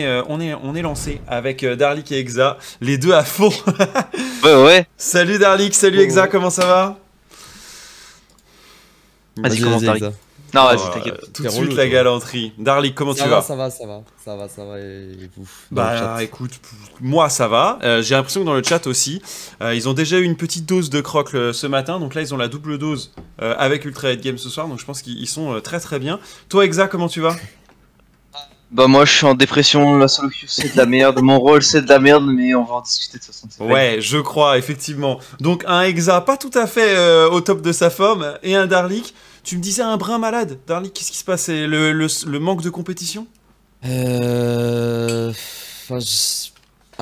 Euh, on, est, on est lancé avec euh, Darlik et Exa, les deux à fond. Ouais, ouais. salut Darlik, salut Oh, Exa, comment ça va? Vas-y, commence, Darlik. Exa. Non, vas-y, Oh, t'inquiète. Tout de suite la galanterie. Darlik, comment Ça tu va, vas? ça va, ça va, ça va, ça va, et vous Bah écoute, moi ça va. Euh, J'ai l'impression que dans le chat aussi, euh, ils ont déjà eu une petite dose de croc le- ce matin. Donc là, ils ont la double dose euh, avec Ultra Head Game ce soir. Donc je pense qu'ils ils sont euh, très très bien. Toi, Exa, comment tu vas? Bah, moi, je suis en dépression. La solo queue, c'est de la merde. Mon rôle, c'est de la merde, mais on va en discuter de toute façon. Ouais, je crois, effectivement. Donc un Exa pas tout à fait euh, au top de sa forme et un Darlik. Tu me disais un brin malade. Darlik, qu'est-ce qui se passe? C'est le, le- le manque de compétition? Euh. Enfin, je-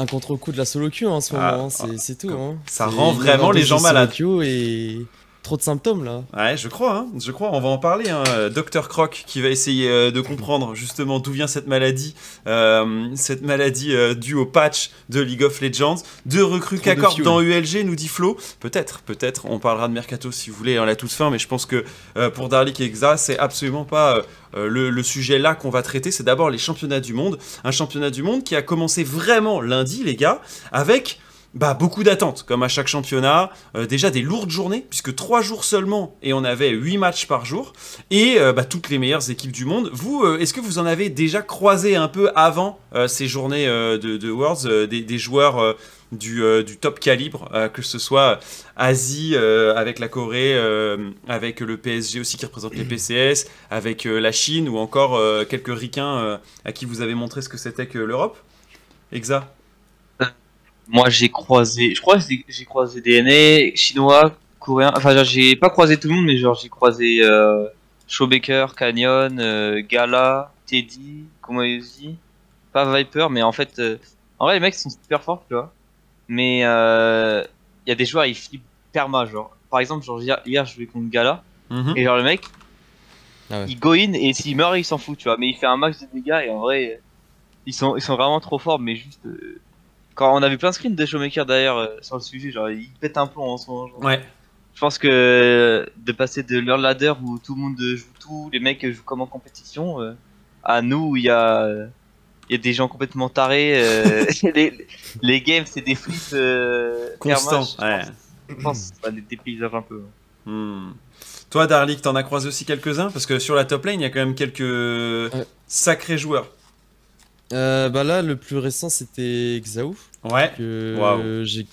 un contre-coup de la solo queue en ce Ah, moment, hein, c'est c'est tout. Hein. ça rend vraiment les gens malades. queue et trop de symptômes là. Ouais, je crois, hein, je crois, on va en parler. Hein. Docteur Croc qui va essayer euh, de comprendre justement d'où vient cette maladie, euh, cette maladie euh, due au patch de League of Legends. Deux recrues qu'accordent dans ULG, nous dit Flo. Peut-être, peut-être, on parlera de Mercato si vous voulez à la toute fin, mais je pense que euh, pour Darlik et Exa, c'est absolument pas euh, euh, le, le sujet là qu'on va traiter. C'est d'abord les championnats du monde. Un championnat du monde qui a commencé vraiment lundi, les gars, avec bah, beaucoup d'attentes, comme à chaque championnat. Euh, déjà des lourdes journées, puisque trois jours seulement, et on avait huit matchs par jour, et euh, bah, toutes les meilleures équipes du monde. Vous, euh, est-ce que vous en avez déjà croisé un peu avant ces journées de, de Worlds, des, joueurs du, top calibre, que ce soit Asie avec la Corée, avec le PSG aussi qui représente les PCS, avec la Chine, ou encore quelques ricains à qui vous avez montré ce que c'était que l'Europe? Exa? Moi, j'ai croisé. Je crois que j'ai- croisé des NA, chinois, coréens. Enfin, genre, j'ai pas croisé tout le monde, mais genre, j'ai croisé euh, Showbaker, Canyon, euh, Gala, Teddy, Komoyosi. Pas Viper, mais en fait. euh, en vrai, les mecs sont super forts, tu vois. Mais euh, il y a des joueurs, ils flippent perma, genre. Par exemple, genre, hier, hier, je jouais contre Gala. Mhm. Et genre le mec, Ah ouais. il go in et s'il meurt, il s'en fout, tu vois. Mais il fait un max de dégâts et en vrai, ils sont, ils sont vraiment trop forts. Mais juste, euh, quand on a vu plein de screens de Showmaker d'ailleurs euh, sur le sujet, genre il pète un plomb en ce moment. genre. Ouais. Je pense que euh, de passer de leur ladder où tout le monde joue tout, les mecs jouent comme en compétition, euh, à nous où il y a, euh, il y a des gens complètement tarés. euh, les, les games, c'est des flips euh, Constant, perma, ouais. Je pense, que ça les dépaysage un peu. Hmm. Toi, Darlik, t'en as croisé aussi quelques-uns? Parce que sur la top lane, il y a quand même quelques sacrés joueurs. Euh, bah là, le plus récent c'était Xaou. Ouais. Que j'ai.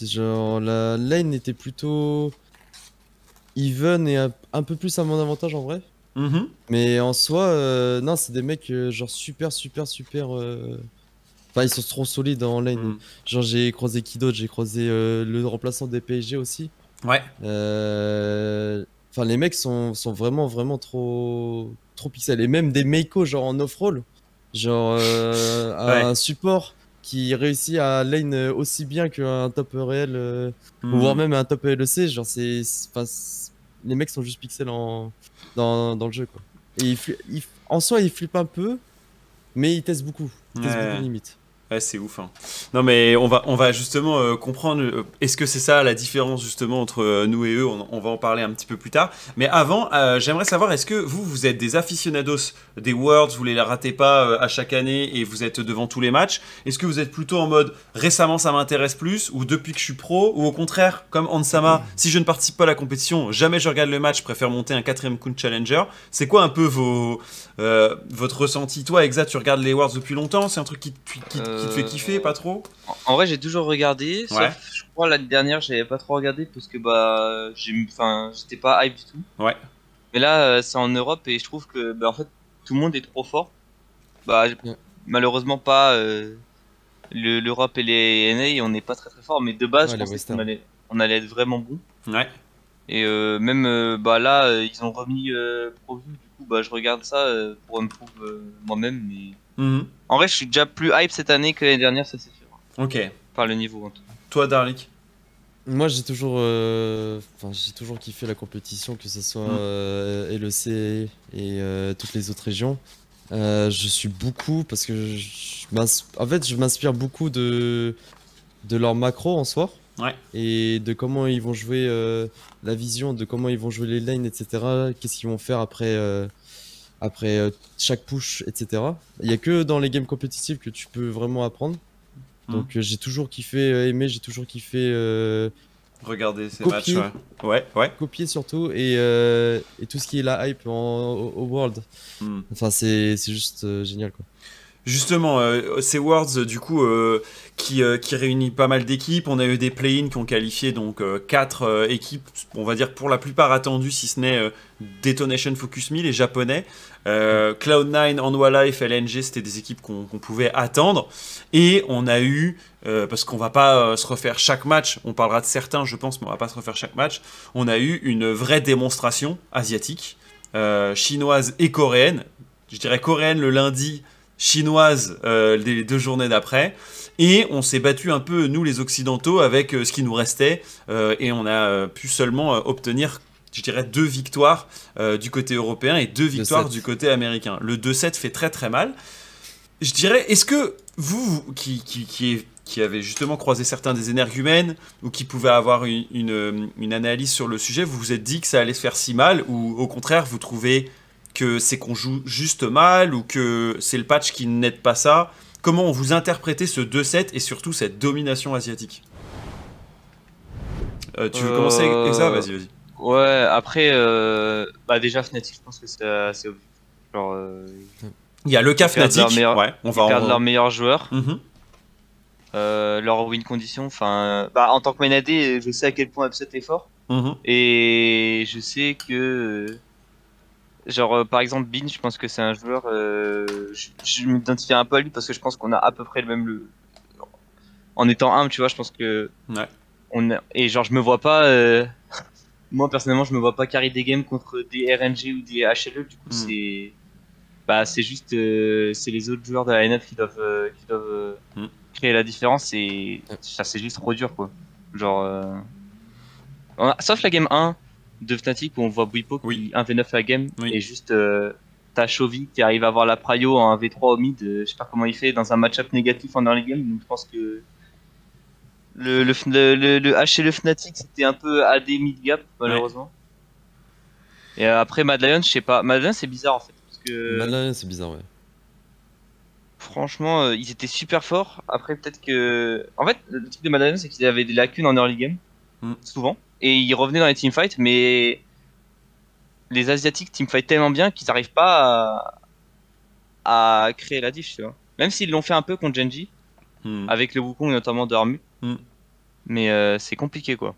Genre, la lane était plutôt. even et un, un peu plus à mon avantage en vrai. Mhm. Mais en soi, euh, non, c'est des mecs euh, genre super, super, super. euh, Enfin, ils sont trop solides en lane. Mhm. Genre, j'ai croisé qui d'autre? J'ai croisé le remplaçant des PSG aussi. Ouais. Enfin, les mecs sont, sont vraiment, vraiment trop, trop pixels. Et même des Meiko, genre en off-roll. Genre, euh, un support qui réussit à lane aussi bien qu'un top réel, euh, Hmm. ou voire même un top LEC. Genre, c'est. les mecs sont juste pixels en, dans, dans le jeu, quoi. Et fli- ils- en soi, ils flippent un peu, mais ils testent beaucoup. Ils testent Ouais. beaucoup limite. Ouais, c'est ouf. hein. Non, mais on va, on va justement euh, comprendre. euh, Est-ce que c'est ça la différence justement entre euh, nous et eux? On, on va en parler un petit peu plus tard. Mais avant, j'aimerais savoir est-ce que vous, vous êtes des aficionados des Worlds, vous les ratez pas à chaque année et vous êtes devant tous les matchs? Est-ce que vous êtes plutôt en mode récemment ça m'intéresse plus ou depuis que je suis pro ou au contraire comme Ansama, si je ne participe pas à la compétition, jamais je regarde le match, je préfère monter un quatrième Kun Challenger? C'est quoi un peu vos, euh, votre ressenti Toi, Exa, tu regardes les Worlds depuis longtemps C'est un truc qui, te- qui, qui te fait Euh, kiffer, pas trop? En, en vrai, j'ai toujours regardé, sauf Ouais. je crois l'année dernière, j'avais pas trop regardé parce que bah, j'étais pas hype du tout. Ouais. Mais là, euh, c'est en Europe et je trouve que bah, en fait, tout le monde est trop fort. Bah, malheureusement pas euh, le- l'Europe et les NA, on n'est pas très très fort, mais de base, Ouais, je pensais qu'on allait, on allait être vraiment bon. Ouais. Et euh, même euh, bah là, euh, ils ont remis euh, du coup, bah, je regarde ça euh, pour me prouver euh, moi-même. Mais Mhm. en vrai, je suis déjà plus hype cette année que l'année dernière, ça c'est sûr. Ok. Par le niveau en tout cas. Toi, Darlik Moi, j'ai toujours, euh, enfin, j'ai toujours kiffé la compétition, que ce soit Mm. euh, LEC et euh, toutes les autres régions. Euh, je suis beaucoup parce que je en fait, je m'inspire beaucoup de de leur macro en soi Ouais. et de comment ils vont jouer euh, la vision, de comment ils vont jouer les lanes, etc. Qu'est-ce qu'ils vont faire après euh, après euh, chaque push, etc. Il y a que dans les games compétitifs que tu peux vraiment apprendre. Mhm. Donc j'ai toujours kiffé aimer, j'ai toujours kiffé Regardez ces Copier. matchs. Ouais, ouais. ouais. copier surtout et, et tout ce qui est la hype en, au, au World. Hmm. Enfin c'est c'est juste génial quoi. Justement, euh, ces Worlds, du coup, euh, qui, euh, qui réunit pas mal d'équipes. On a eu des play-in qui ont qualifié donc euh, quatre euh, équipes, on va dire pour la plupart attendues, si ce n'est Detonation Focus Me, les japonais. Euh, Cloud9, Anwar Life, LNG, c'était des équipes qu'on pouvait attendre. Et on a eu, parce qu'on va pas se refaire chaque match, on parlera de certains, je pense, mais on va pas se refaire chaque match. On a eu une vraie démonstration asiatique, chinoise et coréenne. Je dirais coréenne le lundi, chinoise euh, les deux journées d'après. Et on s'est battu un peu, nous les Occidentaux, avec euh, ce qui nous restait. euh, et on a pu seulement obtenir, je dirais, deux victoires euh, du côté européen et deux victoires 2-7. du côté américain. Le 2-7 fait très très mal. Je dirais, est-ce que vous, qui, qui, qui, qui avez justement croisé certains des énergumènes ou qui pouvaient avoir une, une, une analyse sur le sujet, vous vous êtes dit que ça allait se faire si mal ou au contraire vous trouvez que c'est qu'on joue juste mal ou que c'est le patch qui n'aide pas ça Comment vous interprétez ce 2-7 et surtout cette domination asiatique? Euh, Tu veux Euh, commencer avec ça Vas-y, vas-y. Ouais, après, euh, bah déjà Fnatic, je pense que c'est assez obvious. Genre, euh, Il y a le cas Fnatic. leur meilleur- Ouais, on va ils perdent en... leurs meilleurs joueurs, euh, leur win condition. Enfin, bah, en tant que main AD, je sais à quel point Upset est fort. Mhm. Et je sais que, euh, genre, euh, par exemple, Bin, je pense que c'est un joueur. euh, je je m'identifie un peu à lui parce que je pense qu'on a à peu près le même. Le... En étant humble, tu vois, je pense que. Ouais. On a... Et genre, je me vois pas. euh, Moi, personnellement, je me vois pas carry des games contre des RNG ou des HLE. Du coup, Mm. c'est. Bah, c'est juste. C'est les autres joueurs de la lineup qui doivent, qui doivent euh, Mm. créer la différence et ça, c'est juste trop dur, quoi. Genre. a- Sauf la game 1 de Fnatic où on voit Bwipo qui Oui. 1v9 la game Oui. et juste euh, t'as Chovy qui arrive à avoir la prio en 1v3 au mid, euh, je sais pas comment il fait dans un match-up négatif en early game donc je pense que le, le, le, le, le H et le Fnatic c'était un peu AD mid gap malheureusement. Et euh, après Mad Lion, je sais pas, Mad Lion c'est bizarre en fait parce que Malin, c'est bizarre ouais. franchement euh, ils étaient super forts. Après peut-être que en fait le truc de Mad Lion c'est qu'ils avaient des lacunes en early game Mm. souvent et ils revenaient dans les teamfights mais les asiatiques teamfight tellement bien qu'ils n'arrivent pas à... à créer la diff tu vois même s'ils l'ont fait un peu contre Genji Mhm. avec le Wukong notamment de Armu Mm. mais euh, c'est compliqué quoi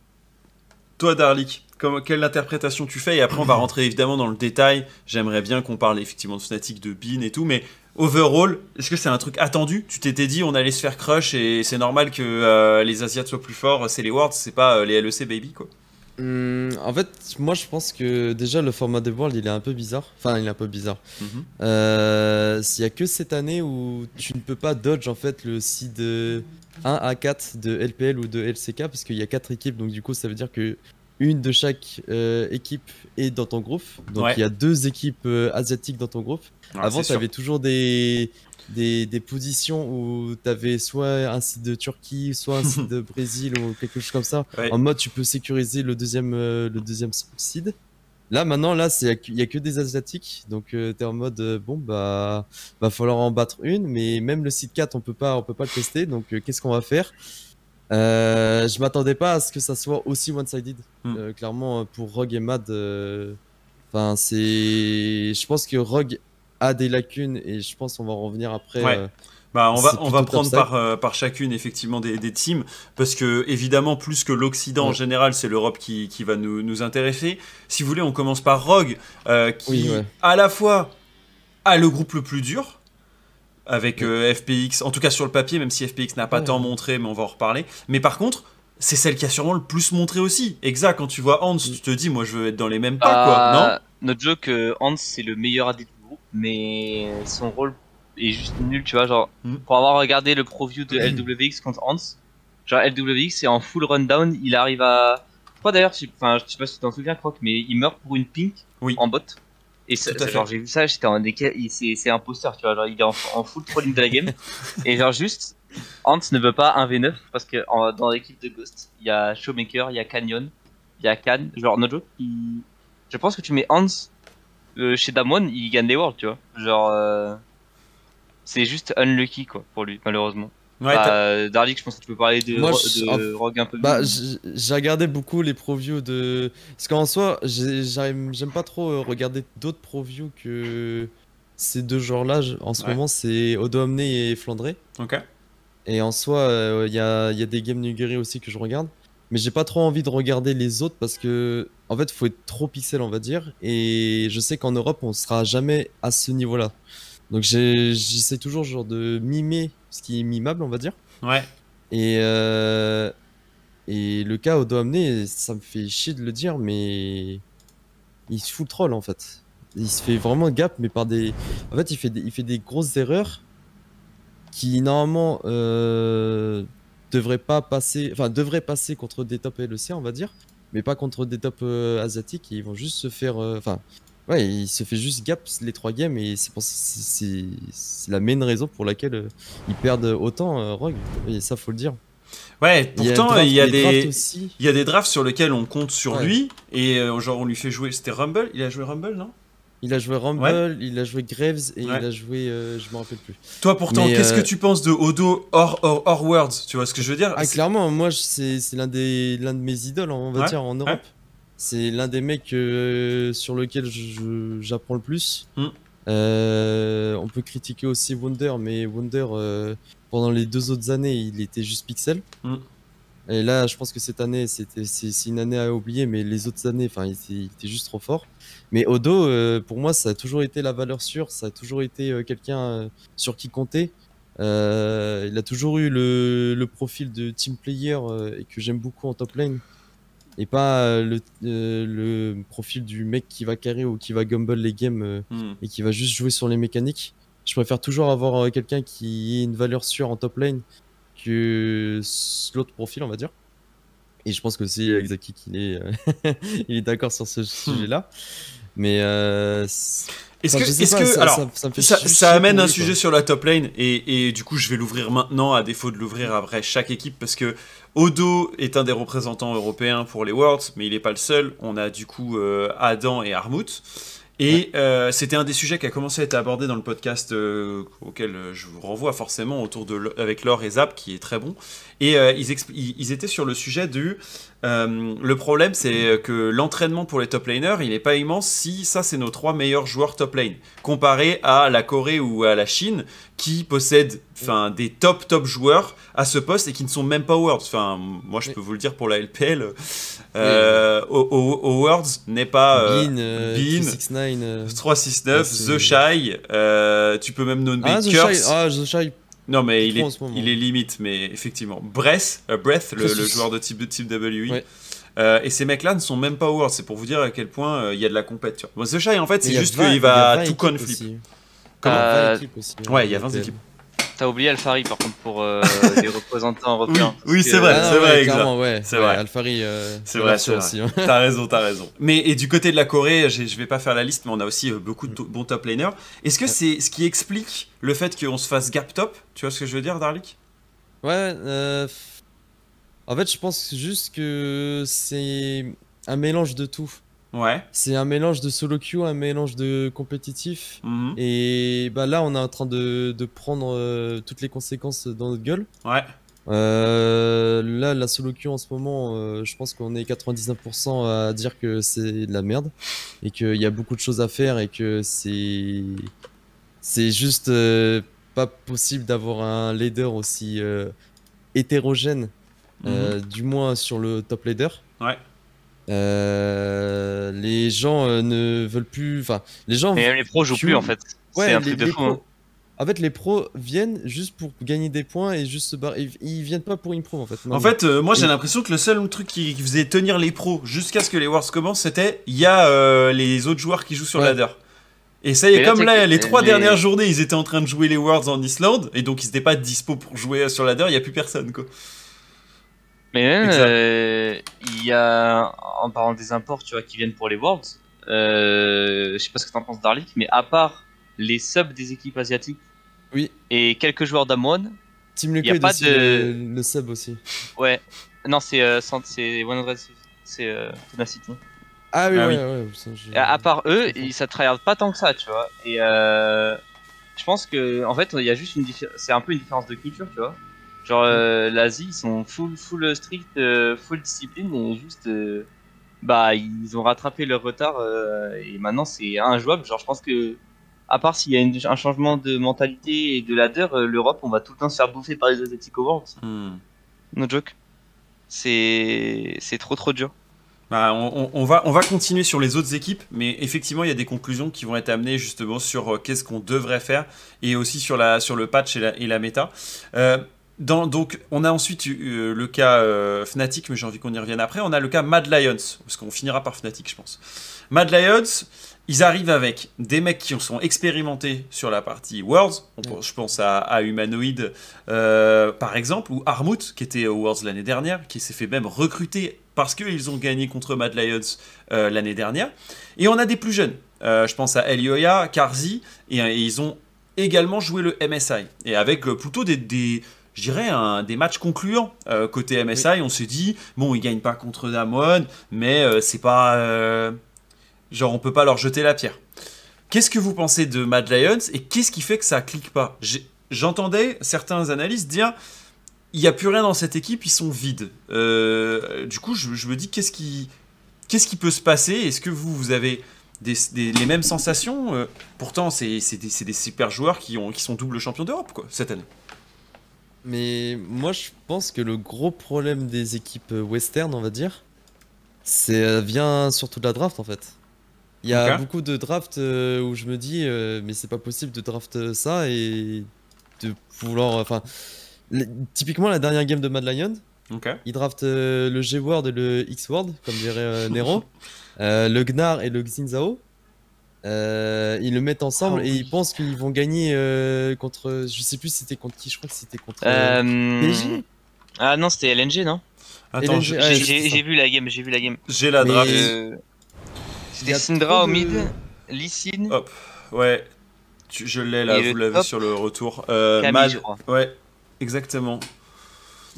Toi, Darlik, comme- quelle interprétation tu fais? Et après, on va rentrer évidemment dans le détail. J'aimerais bien qu'on parle effectivement de Fnatic, de Bean et tout, mais overall, est-ce que c'est un truc attendu? Tu t'étais dit on allait se faire crush et c'est normal que euh, les Asiates soient plus forts, c'est les Worlds, c'est pas euh, les LEC baby quoi. Hum, en fait, moi je pense que déjà le format de World il est un peu bizarre. Enfin, il est un peu bizarre. Mhm. Euh, S'il y a que cette année où tu ne peux pas dodge en fait le seed 1 à 4 de LPL ou de LCK parce qu'il y a 4 équipes donc du coup ça veut dire que une de chaque euh, équipe est dans ton groupe. Donc Ouais. il y a deux équipes euh, asiatiques dans ton groupe. Ah, Avant tu sûr. avais toujours des, des, des positions où tu avais soit un site de Turquie, soit un site de Brésil ou quelque chose comme ça. Ouais. En mode tu peux sécuriser le deuxième, euh, le deuxième seed. Là maintenant là c'est il y a que des asiatiques donc euh, t'es en mode bon bah va falloir en battre une mais même le site 4 on peut pas on peut pas le tester donc qu'est-ce qu'on va faire? Euh, je m'attendais pas à ce que ça soit aussi one-sided Hmm. Euh, clairement pour Rogue et Mad euh, enfin c'est je pense que Rogue a des lacunes et je pense qu'on va en revenir après Ouais. Bah, on va, on va prendre par, euh, par chacune effectivement des, des teams parce que évidemment plus que l'Occident en général c'est l'Europe qui, qui va nous, nous intéresser. Si vous voulez on commence par Rogue euh, qui Oui, ouais. à la fois a le groupe le plus dur avec euh, FPX, en tout cas sur le papier même si FPX n'a pas tant montré mais on va en reparler. Mais par contre c'est celle qui a sûrement le plus montré aussi. Exact, quand tu vois Hans, tu te dis moi je veux être dans les mêmes pas quoi, non? Euh, Notre joke, Hans c'est le meilleur AD du groupe, mais son rôle est juste nul, tu vois. Genre, Mm. pour avoir regardé le preview de LWX contre Hans, genre LWX c'est en full rundown, il arrive à. Je crois d'ailleurs, je sais pas si tu t'en souviens, Croc, mais il meurt pour une pink Oui. en bot. Et ça- genre, j'ai vu ça, j'étais en c'est un poster, tu vois. Genre, il est en, en full trolling de la game. et genre, juste, Hans ne veut pas un V9 parce que en- dans l'équipe de Ghost, il y a Showmaker, il y a Canyon, il y a Khan. Genre, no joke, il- je pense que tu mets Hans euh, chez Damwon, il gagne des Worlds, tu vois. Genre, euh, c'est juste unlucky quoi pour lui, malheureusement. Ouais, Bah, t'as- Darlik, je pense que tu peux parler de, Moi, Ro- je- de en- Rogue un peu Bah, j'ai regardé beaucoup les previews de. Parce qu'en soi, j'ai- j'aime pas trop euh, regarder d'autres previews que ces deux genres-là. Je- En ce Ouais. moment, c'est Odo Omné et Flandré. Ok. Et en soi, euh, il y, a, il y a des games Nuguri aussi que je regarde. Mais j'ai pas trop envie de regarder les autres parce que, en fait, faut être trop pixel, on va dire. Et je sais qu'en Europe, on sera jamais à ce niveau-là. Donc j'essaie toujours genre de mimer ce qui est mimable, on va dire. Ouais. Et, euh, et le cas au doigt amené, ça me fait chier de le dire, mais il se fout le troll en fait. Il se fait vraiment gap, mais par des. En fait, il fait des, il fait des grosses erreurs qui normalement euh, devraient pas passer, enfin devraient passer contre des top LEC, on va dire, mais pas contre des top euh, asiatiques. Et ils vont juste se faire, euh, enfin, ouais, il se fait juste gap les trois games et c'est la main raison pour laquelle euh, ils perdent autant euh, Rogue. Et ça faut le dire. Ouais, pourtant, il y a des. Il y a des drafts sur lesquels on compte sur Ouais. lui et euh, genre on lui fait jouer. C'était Rumble? Il a joué Rumble, non? Il a joué Rumble, il a joué Graves et Ouais. il a joué, euh, je me rappelle plus. Toi pourtant, Mais, qu'est-ce euh, que tu penses de Odo hors, hors, hors Worlds Tu vois ce que je veux dire? Ah clairement, moi c'est c'est l'un des l'un de mes idoles, on va Ouais, dire en Europe. C'est l'un des mecs euh, sur lequel j'apprends le plus. Mm. Euh, on peut critiquer aussi Wonder, mais Wonder euh, pendant les deux autres années, il était juste pixel. Mm. Et là, je pense que cette année, c'était c'est une année à oublier, mais les autres années, enfin, il, était- il était juste trop fort. Mais Odo, euh, pour moi, ça a toujours été la valeur sûre, ça a toujours été quelqu'un sur qui compter. Il a toujours eu le, le profil de team player et que j'aime beaucoup en top lane. Et pas euh, le, euh, le profil du mec qui va carry ou qui va gumble les games euh, Hmm. et qui va juste jouer sur les mécaniques. Je préfère toujours avoir euh, quelqu'un qui ait une valeur sûre en top lane que l'autre profil, on va dire. Et je pense que c'est Exaki qui est, il est d'accord sur ce sujet-là. Mais euh, Est-ce enfin, que, je sais est-ce pas, que, ça, alors, ça- ça me fait ça, juste ça chier amène un sujet quoi. sur la top lane et, et du coup je vais l'ouvrir maintenant à défaut de l'ouvrir après chaque équipe parce que Odo est un des représentants européens pour les Worlds mais il n'est pas le seul. On a du coup euh, Adam et Armut. Et euh, c'était un des sujets qui a commencé à être abordé dans le podcast euh, auquel euh, je vous renvoie forcément autour de avec Laure et Zap qui est très bon. Et euh, ils, étaient sur le sujet du le problème c'est que l'entraînement pour les top laners il n'est pas immense si ça c'est nos trois meilleurs joueurs top lane comparé à la Corée ou à la Chine qui possèdent enfin des top top joueurs à ce poste et qui ne sont même pas Worlds. Enfin moi je peux vous le dire pour la LPL euh, au, au- au Worlds n'est pas euh, Bean, euh, Bean, 369. euh, 369, Ouais, c'est- The Shy, euh, tu peux même nommer Ah, The Curse. Shy, ah, The Shy. Non, mais il est, il est limite, mais effectivement. Breath, euh, Breath le, le joueur de type, de type WI. Ouais. Euh, et ces mecs-là ne sont même pas World, c'est pour vous dire à quel point euh, il y a de la vois. Bon, The Shy, en fait, c'est juste 20 qu'il va 20 tout conflip. aussi. Comment Il y a 20 Euh, équipes aussi, hein, Ouais, il y a en 20 PL. équipes. T'as oublié Alfari par contre pour euh, les représentants européens. oui, Parce c'est que, vrai, Ah, c'est vrai, ouais, exact. clairement, ouais. C'est ouais, vrai. Alfari, euh, C'est vrai, c'est ça vrai. aussi. hein. T'as raison, t'as raison. Mais et du côté de la Corée, je vais pas faire la liste, mais on a aussi euh, beaucoup de to- bons top laners. Est-ce que c'est ce qui explique le fait qu'on se fasse gap top? Tu vois ce que je veux dire, Darlik? Ouais, euh, en fait, je pense juste que c'est un mélange de tout. Ouais. C'est un mélange de solo queue, un mélange de compétitif. Mhm. Et bah là, on est en train de, de prendre euh, toutes les conséquences dans notre gueule. Ouais. Euh, là, la solo queue en ce moment, euh, je pense qu'on est 99% à dire que c'est de la merde et qu'il y a beaucoup de choses à faire et que c'est c'est juste pas possible d'avoir un leader aussi hétérogène, euh, du moins sur le top leader. Mhm. Ouais. Euh, les gens euh, ne veulent plus, enfin, les gens. Mais même les pros jouent plus en fait. Ouais, c'est un les- truc de fou. hein. En fait, les pros viennent juste pour gagner des points et juste se barrer. Ils, viennent pas pour improve en fait. En fait, euh, moi j'ai Et- l'impression que le seul truc qui, qui faisait tenir les pros jusqu'à ce que les Wars commencent, c'était il y a euh, les autres joueurs qui jouent sur Ouais. ladder. Et ça y est, Mais comme là, les trois les- dernières journées, ils étaient en train de jouer les Worlds en Islande, et donc ils étaient pas dispo pour jouer sur ladder, il y a plus personne quoi. Mais même, euh, il y a, en parlant des imports, tu vois, qui viennent pour les Worlds, euh, je sais pas ce que t'en penses Darlik, mais à part les subs des équipes asiatiques Oui. et quelques joueurs d'Amon, Team y a Liquid pas de- le, le sub aussi. ouais, non, c'est euh, c'est 100, c'est euh, Tenacity. Ah oui, Ah ouais, oui. ouais, ça, je- Et À, à part eux, ils, ça tryhard pas tant que ça, tu vois. Et euh, je pense que, en fait, il y a juste une différence. C'est un peu une différence de culture, tu vois. Genre, euh, l'Asie, ils sont full, full strict, euh, full discipline, et juste. euh, bah, ils ont rattrapé leur retard, euh, et maintenant c'est injouable. Genre, je pense que. À part s'il y a une- un changement de mentalité et de ladder, euh, l'Europe, on va tout le temps se faire bouffer par les Asiatiques au Worlds. Hmm. No joke. C'est c'est trop trop dur. Bah, on, on- va, on va continuer sur les autres équipes, mais effectivement, il y a des conclusions qui vont être amenées justement sur euh, qu'est-ce qu'on devrait faire et aussi sur, la, sur le patch et la, et la méta. Dans, donc, on a ensuite eu, euh, le cas euh, Fnatic, mais j'ai envie qu'on y revienne après. On a le cas Mad Lions, parce qu'on finira par Fnatic, je pense. Mad Lions, ils arrivent avec des mecs qui sont expérimentés sur la partie Worlds. On pense- je pense à, à Humanoid, euh, par exemple, ou Armut, qui était au Worlds l'année dernière, qui s'est fait même recruter parce qu'ils ont gagné contre Mad Lions euh, l'année dernière. Et on a des plus jeunes. Je pense à Elioya, Karzi, et, et ils ont également joué le MSI. Et avec plutôt des, des- je dirais, un- des matchs concluants. Euh, côté MSI, on s'est dit, bon, ils gagnent pas contre Damwon, mais euh, c'est pas... euh, genre, on peut pas leur jeter la pierre. Qu'est-ce que vous pensez de Mad Lions et qu'est-ce qui fait que ça clique pas? J'entendais certains analystes dire il n'y a plus rien dans cette équipe, ils sont vides. Du coup, je, je me dis qu'est-ce qui, qu'est-ce qui peut se passer? Est-ce que vous, vous avez des, des- les mêmes sensations? Pourtant, c'est des, des super joueurs qui, ont, qui sont double champion d'Europe cette année. Mais moi, je pense que le gros problème des équipes western, on va dire, c'est euh, vient surtout de la draft en fait. Il y a beaucoup de drafts euh, où je me dis, euh, mais c'est pas possible de draft ça et de vouloir. Enfin, typiquement la dernière game de Mad Lion, Ok. ils draftent euh, le G-Word et le X-Word, comme dirait Nero, euh, le Gnar et le Xinzao. Euh, ils le mettent ensemble Ah et oui. ils pensent qu'ils vont gagner euh, contre. Je sais plus si c'était contre qui, je crois que c'était contre. euh, Euh? Ah non, c'était LNG, non? Attends, ouais, J'ai- vu la game, j'ai vu la game. j'ai la Mais- draft. Euh, y C'était a Syndra au mid, de- Sin, Hop, ouais. Tu- je l'ai là, Et vous l'avez sur le retour. Euh, Camille, Mad, je crois. ouais, exactement.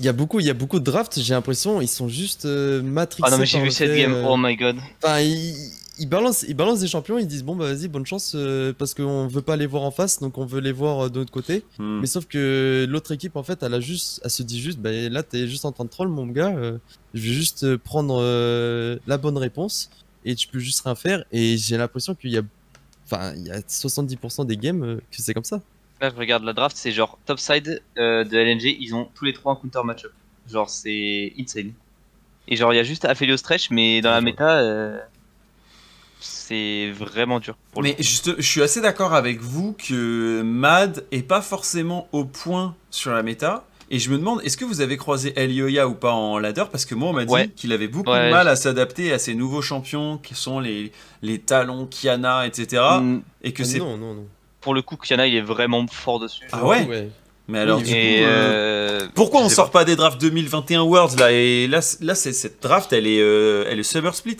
Il y a beaucoup, il y a beaucoup de drafts. J'ai l'impression ils sont juste euh, matrixés. Ah non, mais j'ai vu cette game, euh, oh my god. Enfin, ils, ils balancent, ils balancent des champions. Ils disent bon bah vas-y, bonne chance euh, parce qu'on veut pas les voir en face, donc on veut les voir euh, de l'autre côté. Hmm. Mais sauf que l'autre équipe en fait, elle a juste, elle se dit juste, bah là t'es juste en train de troll mon gars. euh, je vais juste euh, prendre euh, la bonne réponse et tu peux juste rien faire. Et j'ai l'impression qu'il y a, enfin, il y a 70% des games euh, que c'est comme ça. Là, je regarde la draft, c'est genre topside euh, de LNG, ils ont tous les trois un counter matchup. Genre, c'est insane. Et genre, il y a juste Aphelios Stretch, mais dans la méta, euh, c'est vraiment dur. Pour Mais juste, je suis assez d'accord avec vous que Mad est pas forcément au point sur la méta. Et je me demande, est-ce que vous avez croisé Elioya ou pas en ladder? Parce que moi, on m'a dit Ouais. qu'il avait beaucoup Ouais, de mal à s'adapter à ces nouveaux champions qui sont les, les talons, Kiana, etc. Mm, Et que c'est. non, non, non. Pour le coup, Kiana, il est vraiment fort dessus. Ah ouais? Ouais. Mais alors, Oui, du coup. Euh, euh, Pourquoi on sort pas des drafts 2021 Worlds là? Et là, là c'est cette draft, elle est, euh, elle est Summer Split.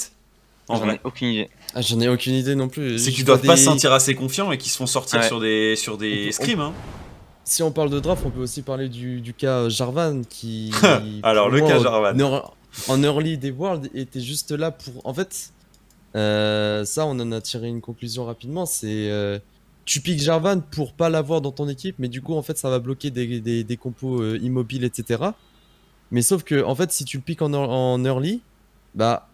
En J'en vrai. ai aucune idée. Ah, j'en ai aucune idée non plus. C'est qu'ils doivent pas des- se sentir assez confiants et qu'ils se font sortir Ouais. sur des, sur des On- scrims. Hein. Si on parle de draft, on peut aussi parler du, du cas Jarvan qui. Alors, le moi, cas Jarvan. En, en early des Worlds était juste là pour. En fait, euh, ça, on en a tiré une conclusion rapidement. C'est. euh, tu piques Jarvan pour pas l'avoir dans ton équipe, mais du coup, en fait, ça va bloquer des, des, des compos euh, immobiles, etc. Mais sauf que, en fait, si tu le piques en, en early, bah.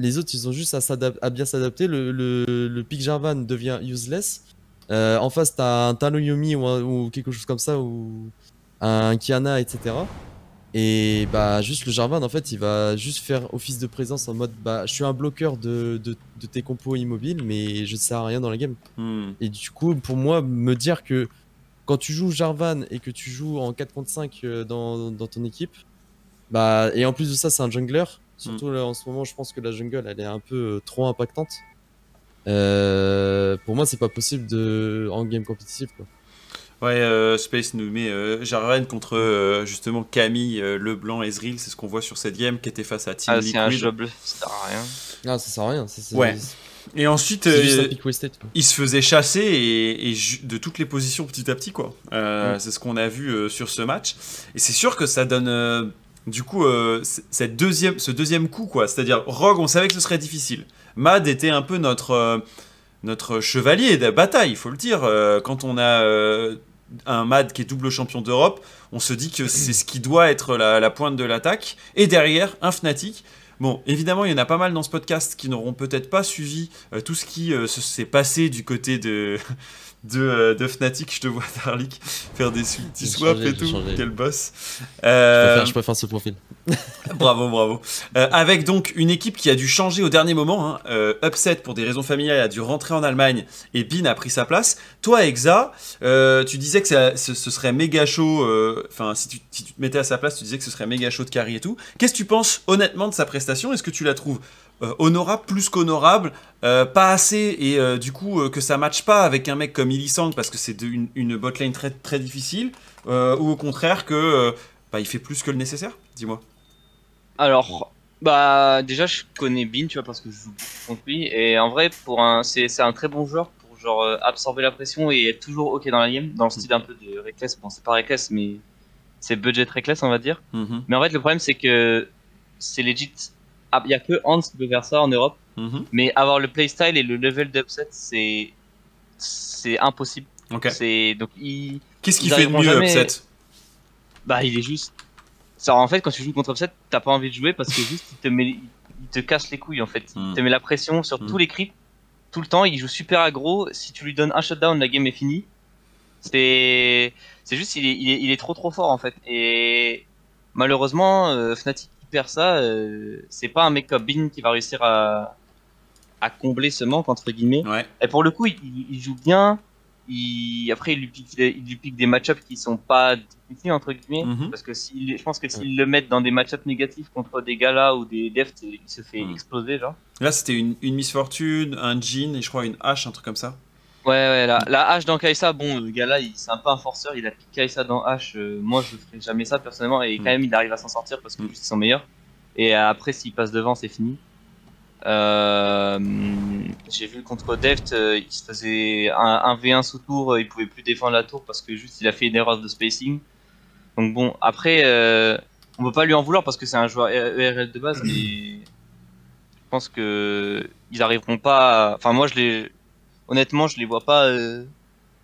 Les autres, ils ont juste à, bien s'adapter. Le, le, le pick Jarvan devient useless. Euh, en face, t'as un Tanoyomi ou, un- ou quelque chose comme ça, ou un Kiana, etc. Et bah, juste le Jarvan, en fait, il va juste faire office de présence en mode bah, je suis un bloqueur de, de, de tes compos immobiles, mais je ne sers à rien dans la game. Hmm. Et du coup, pour moi, me dire que quand tu joues Jarvan et que tu joues en 4 contre 5 euh, dans, dans ton équipe, bah, et en plus de ça, c'est un jungler. Surtout là, en ce moment, je pense que la jungle, elle est un peu euh, trop impactante. Euh, pour moi, c'est pas possible de en game compétitif. Quoi. Ouais, euh, Space nous met euh, Jarvan contre euh, justement Camille, euh, Leblanc, Ezreal, c'est ce qu'on voit sur cette game qui était face à Team Ah, c'est un Liquid. job, ça sert à rien. Ah, ça sert à rien. Ouais. Et ensuite, il se faisait chasser et, de toutes les positions petit à petit quoi. Euh, Mm. C'est ce qu'on a vu euh, sur ce match. Et c'est sûr que ça donne euh, du coup euh, cette deuxième, ce deuxième coup quoi. C'est-à-dire Rogue, on savait que ce serait difficile. Mad était un peu notre, notre chevalier de bataille, il faut le dire. quand on a un Mad qui est double champion d'Europe, on se dit que c'est ce qui doit être la, pointe de l'attaque. Et derrière, un Fnatic. Bon, évidemment, il y en a pas mal dans ce podcast qui n'auront peut-être pas suivi tout ce qui s'est passé du côté de, de, euh, de Fnatic, je te vois Darlik faire des petits swaps et tout, quel boss. Euh, je, préfère, ce profil. bravo, bravo. Euh, avec donc une équipe qui a dû changer au dernier moment. Hein. Upset pour des raisons familiales a dû rentrer en Allemagne et Bin a pris sa place. Toi, Exa, tu disais que ce, serait méga chaud. Enfin, si, tu, si tu te mettais à sa place, tu disais que ce serait méga chaud de carry et tout. Qu'est-ce que tu penses honnêtement de sa prestation? Est-ce que tu la trouves euh, honorable plus qu'honorable, euh, pas assez. Et euh, du coup que ça matche pas avec un mec comme Illisang parce que c'est une, une botlane très très difficile ou au contraire que bah, il fait plus que le nécessaire. Dis-moi. Alors bah déjà je connais Bin tu vois parce que je joue contre lui. Et en vrai pour un c'est un très bon joueur pour genre absorber la pression et être toujours ok dans la game dans le style un peu de Reckless. Bon c'est pas Reckless mais c'est budget Reckless on va dire. Mm-hmm. mais en fait le problème c'est que c'est legit il n'y a que Hans qui peut faire ça en Europe. Mhm. Mais avoir le playstyle et le level d'upset, c'est c'est impossible. C'est donc il. Qu'est-ce qui fait de mieux upset? Bah il est juste. Ça, en fait, quand tu joues contre upset, t'as pas envie de jouer parce que juste il te met, il te casse les couilles en fait. Il mhm. te met la pression sur tous mhm. les creeps tout le temps. Il joue super aggro. Si tu lui donnes un shutdown, la game est finie. C'est c'est juste il est, il est, trop trop fort en fait. Et malheureusement, euh, Fnatic ça, euh, c'est pas un mec comme Bin qui va réussir à, à combler ce manque entre guillemets. Et pour le coup, il, joue bien. Il, après, il lui pique, il lui pique des match-ups qui sont pas difficiles entre guillemets, mhm. parce que si, je pense que s'il le met dans des match-ups négatifs contre des galas ou des defs, il se fait mhm. exploser genre. Là, c'était une, une misfortune, un jean et je crois une hache, un truc comme ça. Ouais, ouais, la, la hache dans Kaisa, bon, le gars là, c'est un peu un forceur, il a piqué Kaisa dans hache. Euh, moi, je ferais jamais ça personnellement, et quand mm. même, il arrive à s'en sortir parce que mm. juste ils sont meilleurs. Et après, s'il passe devant, c'est fini. Euh, J'ai vu contre Deft, euh, il se faisait un, V1 sous tour, il pouvait plus défendre la tour parce que juste il a fait une erreur de spacing. Donc bon, après, euh, on peut pas lui en vouloir parce que c'est un joueur ERL de base, mais je pense que ils arriveront pas. Enfin, moi, je l'ai honnêtement, je les vois pas euh,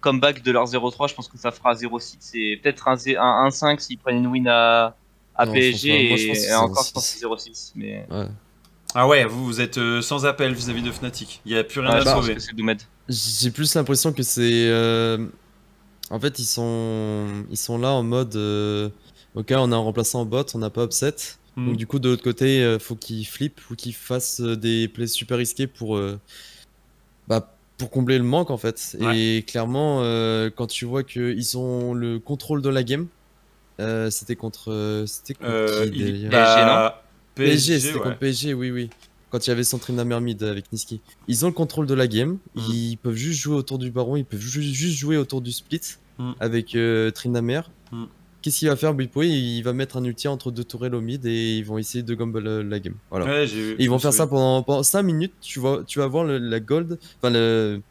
comeback de leur 0-3. Je pense que ça fera 0-6 et peut-être un, 1-5 s'ils prennent une win à, PSG et, encore, je pense que 0-6. Mais... Ah ouais, vous, vous êtes euh, sans appel vis-à-vis de Fnatic. Il n'y a plus rien à bah, sauver. J'ai plus l'impression que c'est. Euh, en fait, ils sont, ils sont là en mode. Ok, on a un remplaçant en bot, on n'a pas upset. Hmm. Donc, du coup, de l'autre côté, faut qu'ils flippent ou qu'ils fassent des plays super risqués pour. Bah, pour combler le manque en fait. Et clairement, euh, quand tu vois qu'ils ont le contrôle de la game, euh, c'était contre. Euh, c'était contre PSG, non PSG, c'était contre PSG, oui, oui. Quand il y avait Centrina Mermid avec Niski. Ils ont le contrôle de la game, mm. ils peuvent juste jouer autour du baron, ils peuvent juste jouer autour du split mm. avec Trinamer. Mm. Qu'est-ce qu'il va faire Bipo Il va mettre un ulti entre deux tourelles au mid et ils vont essayer de gamble la game. Voilà. ils vont faire ça pendant, pendant 5 minutes. Tu vas, tu vas voir la gold, enfin le,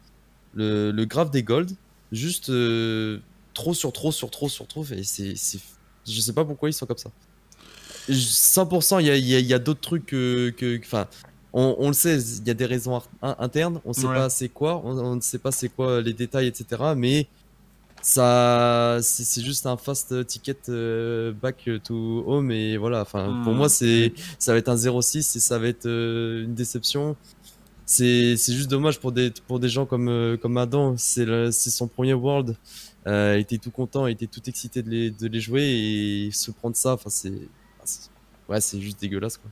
le, le graphe des gold, juste euh, trop sur trop sur trop sur trop. Et c'est, je sais pas pourquoi ils sont comme ça. 100%, il y a, y a d'autres trucs que. Enfin, on, on, le sait, il y a des raisons internes, on sait pas c'est quoi, on ne sait pas c'est quoi les détails, etc. Mais ça c'est juste un fast ticket euh, back to home et voilà. Enfin pour moi hmm. c'est ça va être un 0-6 et ça va être euh, une déception. C'est juste dommage pour des pour des gens comme euh, comme Adam. C'est son premier world. Il était tout content il était tout excité de les, de les jouer et se prendre ça. Enfin c'est ouais, c'est juste dégueulasse quoi.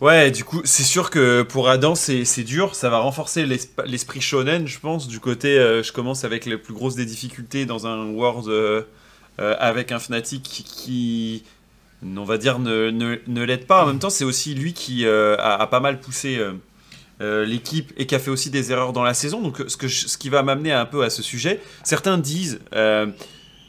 Ouais, du coup, c'est sûr que pour Adam, c'est dur. Ça va renforcer l'esprit shonen, je pense. Du côté, euh, je commence avec les plus grosses des difficultés dans un World euh, euh, avec un Fnatic qui, on va dire, ne, ne, l'aide pas. En même temps, c'est aussi lui qui a, a, pas mal poussé l'équipe et qui a fait aussi des erreurs dans la saison. Donc, ce, que ce qui va m'amener un peu à ce sujet, certains disent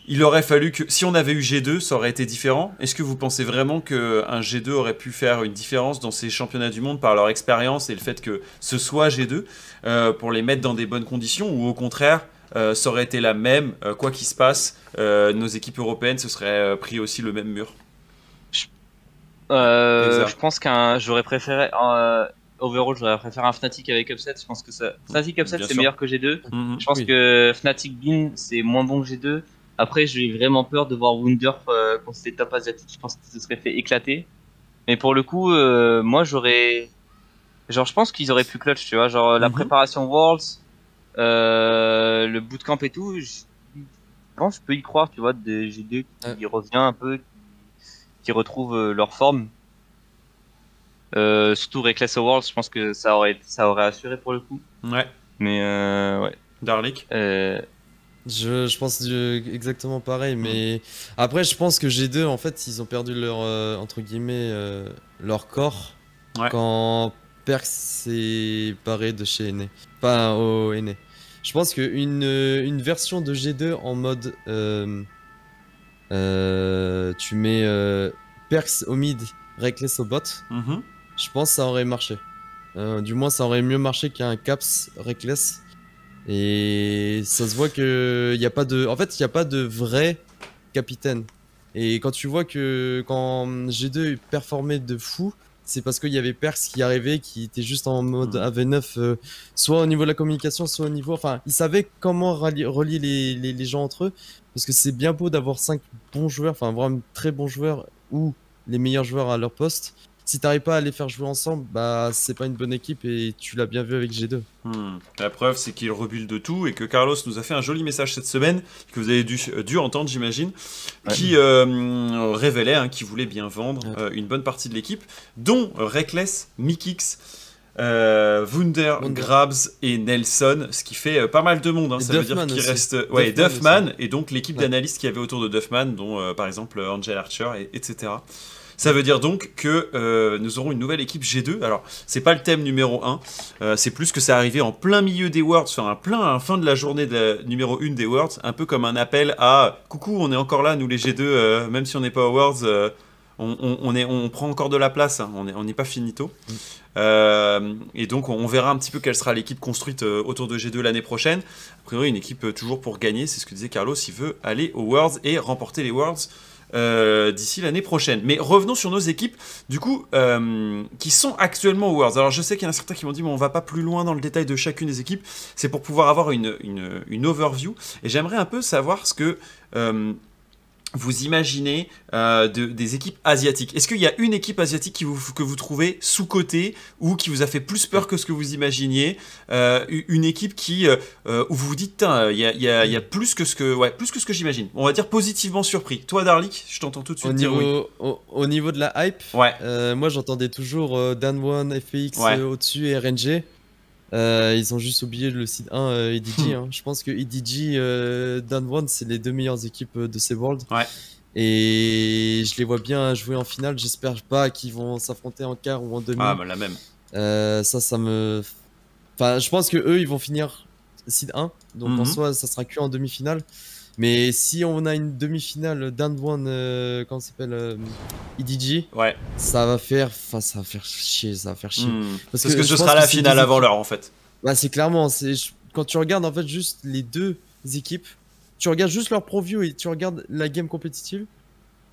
il aurait fallu que si on avait eu G2, ça aurait été différent. Est-ce que vous pensez vraiment qu'un G2 aurait pu faire une différence dans ces championnats du monde par leur expérience et le fait que ce soit G2 euh, pour les mettre dans des bonnes conditions ou au contraire euh, ça aurait été la même, euh, quoi qu'il se passe, nos équipes européennes se seraient pris aussi le même mur? Je, pense qu'un j'aurais préféré overall, j'aurais préféré un Fnatic avec Upset. Je pense que ça. Fnatic Upset, c'est meilleur que G2. Mhm. Je pense Oui. que Fnatic Bean, c'est moins bon que G2. Après, j'ai vraiment peur de voir Wundurf euh, contre ces top asiatiques. Je pense qu'il se serait fait éclater. Mais pour le coup, euh, moi, j'aurais. Genre, je pense qu'ils auraient pu clutch, tu vois. Genre, la Mhm. préparation Worlds, euh, le bootcamp et tout. Je pense que je peux y croire, tu vois, de G2 qui revient un peu, qui, retrouve euh, leur forme. Euh, surtout Reckless Worlds, je pense que ça aurait, ça aurait assuré pour le coup. Ouais, Mais euh, ouais. Darlik. Euh, Je, je pense du- exactement pareil, mais après, je pense que G2, en fait, ils ont perdu leur, euh, entre guillemets, euh, leur corps Ouais. quand Perks s'est barré de chez Ene. Enfin, au Ene. Je pense qu'une une version de G2 en mode. euh, euh, tu mets euh, Perks au mid, Reckless au bot, Mhm. je pense que ça aurait marché. Euh, du moins, ça aurait mieux marché qu'un Caps Reckless. Et ça se voit que y a pas de, en fait, il y a pas de vrai capitaine. Et quand tu vois que quand G2 performait de fou, c'est parce qu'il y avait Perks qui arrivait, qui était juste en mode Mhm. AV9, euh, soit au niveau de la communication, soit au niveau, enfin, il savait comment rallier- relier les, les, les gens entre eux. Parce que c'est bien beau d'avoir cinq bons joueurs, enfin vraiment très bons joueurs ou les meilleurs joueurs à leur poste. Si t'arrives pas à les faire jouer ensemble, bah c'est pas une bonne équipe et tu l'as bien vu avec G2. Hmm. La preuve, c'est qu'il rebule de tout et que Carlos nous a fait un joli message cette semaine, que vous avez dû, euh, dû entendre, j'imagine, Ouais. qui euh, révélait hein, qu'il voulait bien vendre Ouais. euh, une bonne partie de l'équipe, dont Reckless, Mikix, euh, Wunder, Wunder. Grabs et Nelson, ce qui fait euh, pas mal de monde. hein. Ça veut dire Duffman qu'il reste. Ouais, Duffman et donc l'équipe Ouais. d'analystes qu'il y avait autour de Duffman, dont euh, par exemple Angel Archer, et, etc. Ça veut dire donc que euh, nous aurons une nouvelle équipe G2. Alors, c'est pas le thème numéro 1, euh, c'est plus que c'est arrivé en plein milieu des Worlds, enfin, en plein fin de la journée de numéro 1 des Worlds, un peu comme un appel à coucou, on est encore là, nous les G2, euh, même si on n'est pas aux Worlds, on, prend encore de la place, hein, on n'est pas finito. Et donc, on, verra un petit peu quelle sera l'équipe construite autour de G2 l'année prochaine. A priori, une équipe toujours pour gagner, c'est ce que disait Carlos, il veut aller aux Worlds et remporter les Worlds. Euh, d'ici l'année prochaine. Mais revenons sur nos équipes, du coup, euh, qui sont actuellement aux Worlds. Alors je sais qu'il y en a certains qui m'ont dit, mais on va pas plus loin dans le détail de chacune des équipes. C'est pour pouvoir avoir une overview. Et j'aimerais un peu savoir ce que euh, vous imaginez euh, de- des équipes asiatiques. Est-ce qu'il y a une équipe asiatique qui vous, que vous trouvez sous-cotée ou qui vous a fait plus peur que ce que vous imaginiez Euh, Une équipe qui, euh, où vous vous dites, il y a, il y a- il y a plus que ce que, ouais, plus que ce que j'imagine. On va dire positivement surpris. Toi, Darlik, je t'entends tout de suite Au dire oui. niveau, au, au niveau de la hype, Ouais. moi j'entendais toujours Dan One, FX Ouais. au-dessus et RNG. Euh, ils ont juste oublié le site 1 euh, EDG. hein. Je pense que EDG, euh, Dan One, c'est les deux meilleures équipes euh, de ces Worlds. Ouais. Et je les vois bien jouer en finale. J'espère pas qu'ils vont s'affronter en quart ou en demi. Ah, bah, la même. Euh, ça, ça me. Enfin, je pense que eux, ils vont finir seed 1. Donc en Mhm. soi, ça sera que en demi-finale. Mais si on a une demi-finale d'un one, euh, comment ça s'appelle euh, EDG, Ouais. ça va faire. Enfin, ça va faire chier, ça va faire chier. Hmm. Parce, Parce que, que ce sera la finale avant l'heure, en fait. Bah, c'est clairement. c'est Quand tu regardes en fait juste les deux équipes, tu regardes juste leur preview et tu regardes la game compétitive.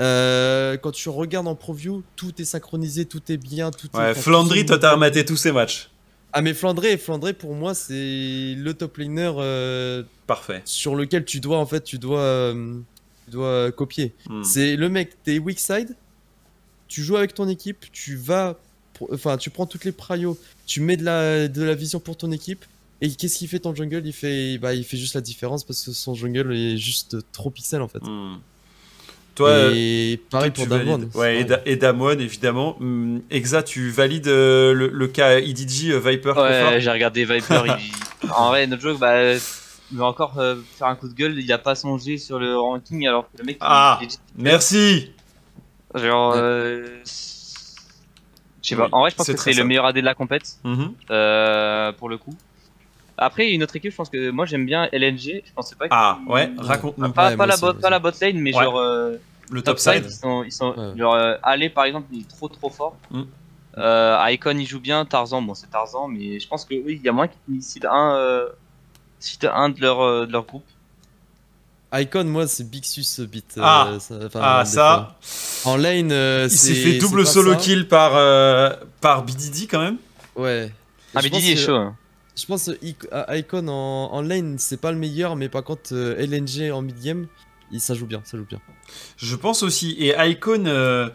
euh, quand tu regardes en preview, tout est synchronisé, tout est bien, tout. Ouais, Flandry, toi, t'as maté tous ces matchs. Ah mais Flandré, Flandré pour moi c'est le top laner euh, Parfait. sur lequel tu dois en fait tu dois euh, tu dois copier. Hmm. C'est le mec t'es weak side, tu joues avec ton équipe, tu vas enfin tu prends toutes les prios, tu mets de la de la vision pour ton équipe et qu'est-ce qu'il fait ton jungle? Il fait bah il fait juste la différence parce que son jungle est juste trop pixel en fait. Hmm. Toi, euh, et pareil toi, pour Damwon. Ouais, et, Da- et Damwon, évidemment. Hmm, Exa, tu valides euh, le, le cas EDG euh, Viper Ouais, j'ai regardé Viper. il- En vrai, notre joke, bah, il va encore euh, faire un coup de gueule. Il a pas songé sur le ranking alors que le mec. Ah. il Merci Genre. Euh, Je sais pas. En vrai, je pense que c'est le meilleur AD de la compète. Mhm. euh, pour le coup. Après, une autre équipe, je pense que moi j'aime bien LNG. Je pensais pas que. Ah, ouais, raconte-nous. Pas, Ouais, pas la bot, pas la bot lane, mais Ouais. genre. euh, Le top topside side, ils sont, ils sont Ouais. genre euh, par exemple, il est trop trop fort. Mm. Euh, Icon il joue bien, Tarzan, bon c'est Tarzan, mais je pense que oui, il y a moins qu'ils citent un, euh, citent un de leur de leur groupe. Icon moi c'est Bixus beat. euh, Ah. ça- Ah, ça. En lane euh, il s'est c'est- fait double solo ça. kill par, euh, par BDD quand même. Ouais. Ah, Didier est que- chaud. hein. Je pense euh, Icon en, en lane, c'est pas le meilleur, mais par contre, euh, LNG en mid-game, il- ça joue bien, ça joue bien. Je pense aussi. Et Icon, euh,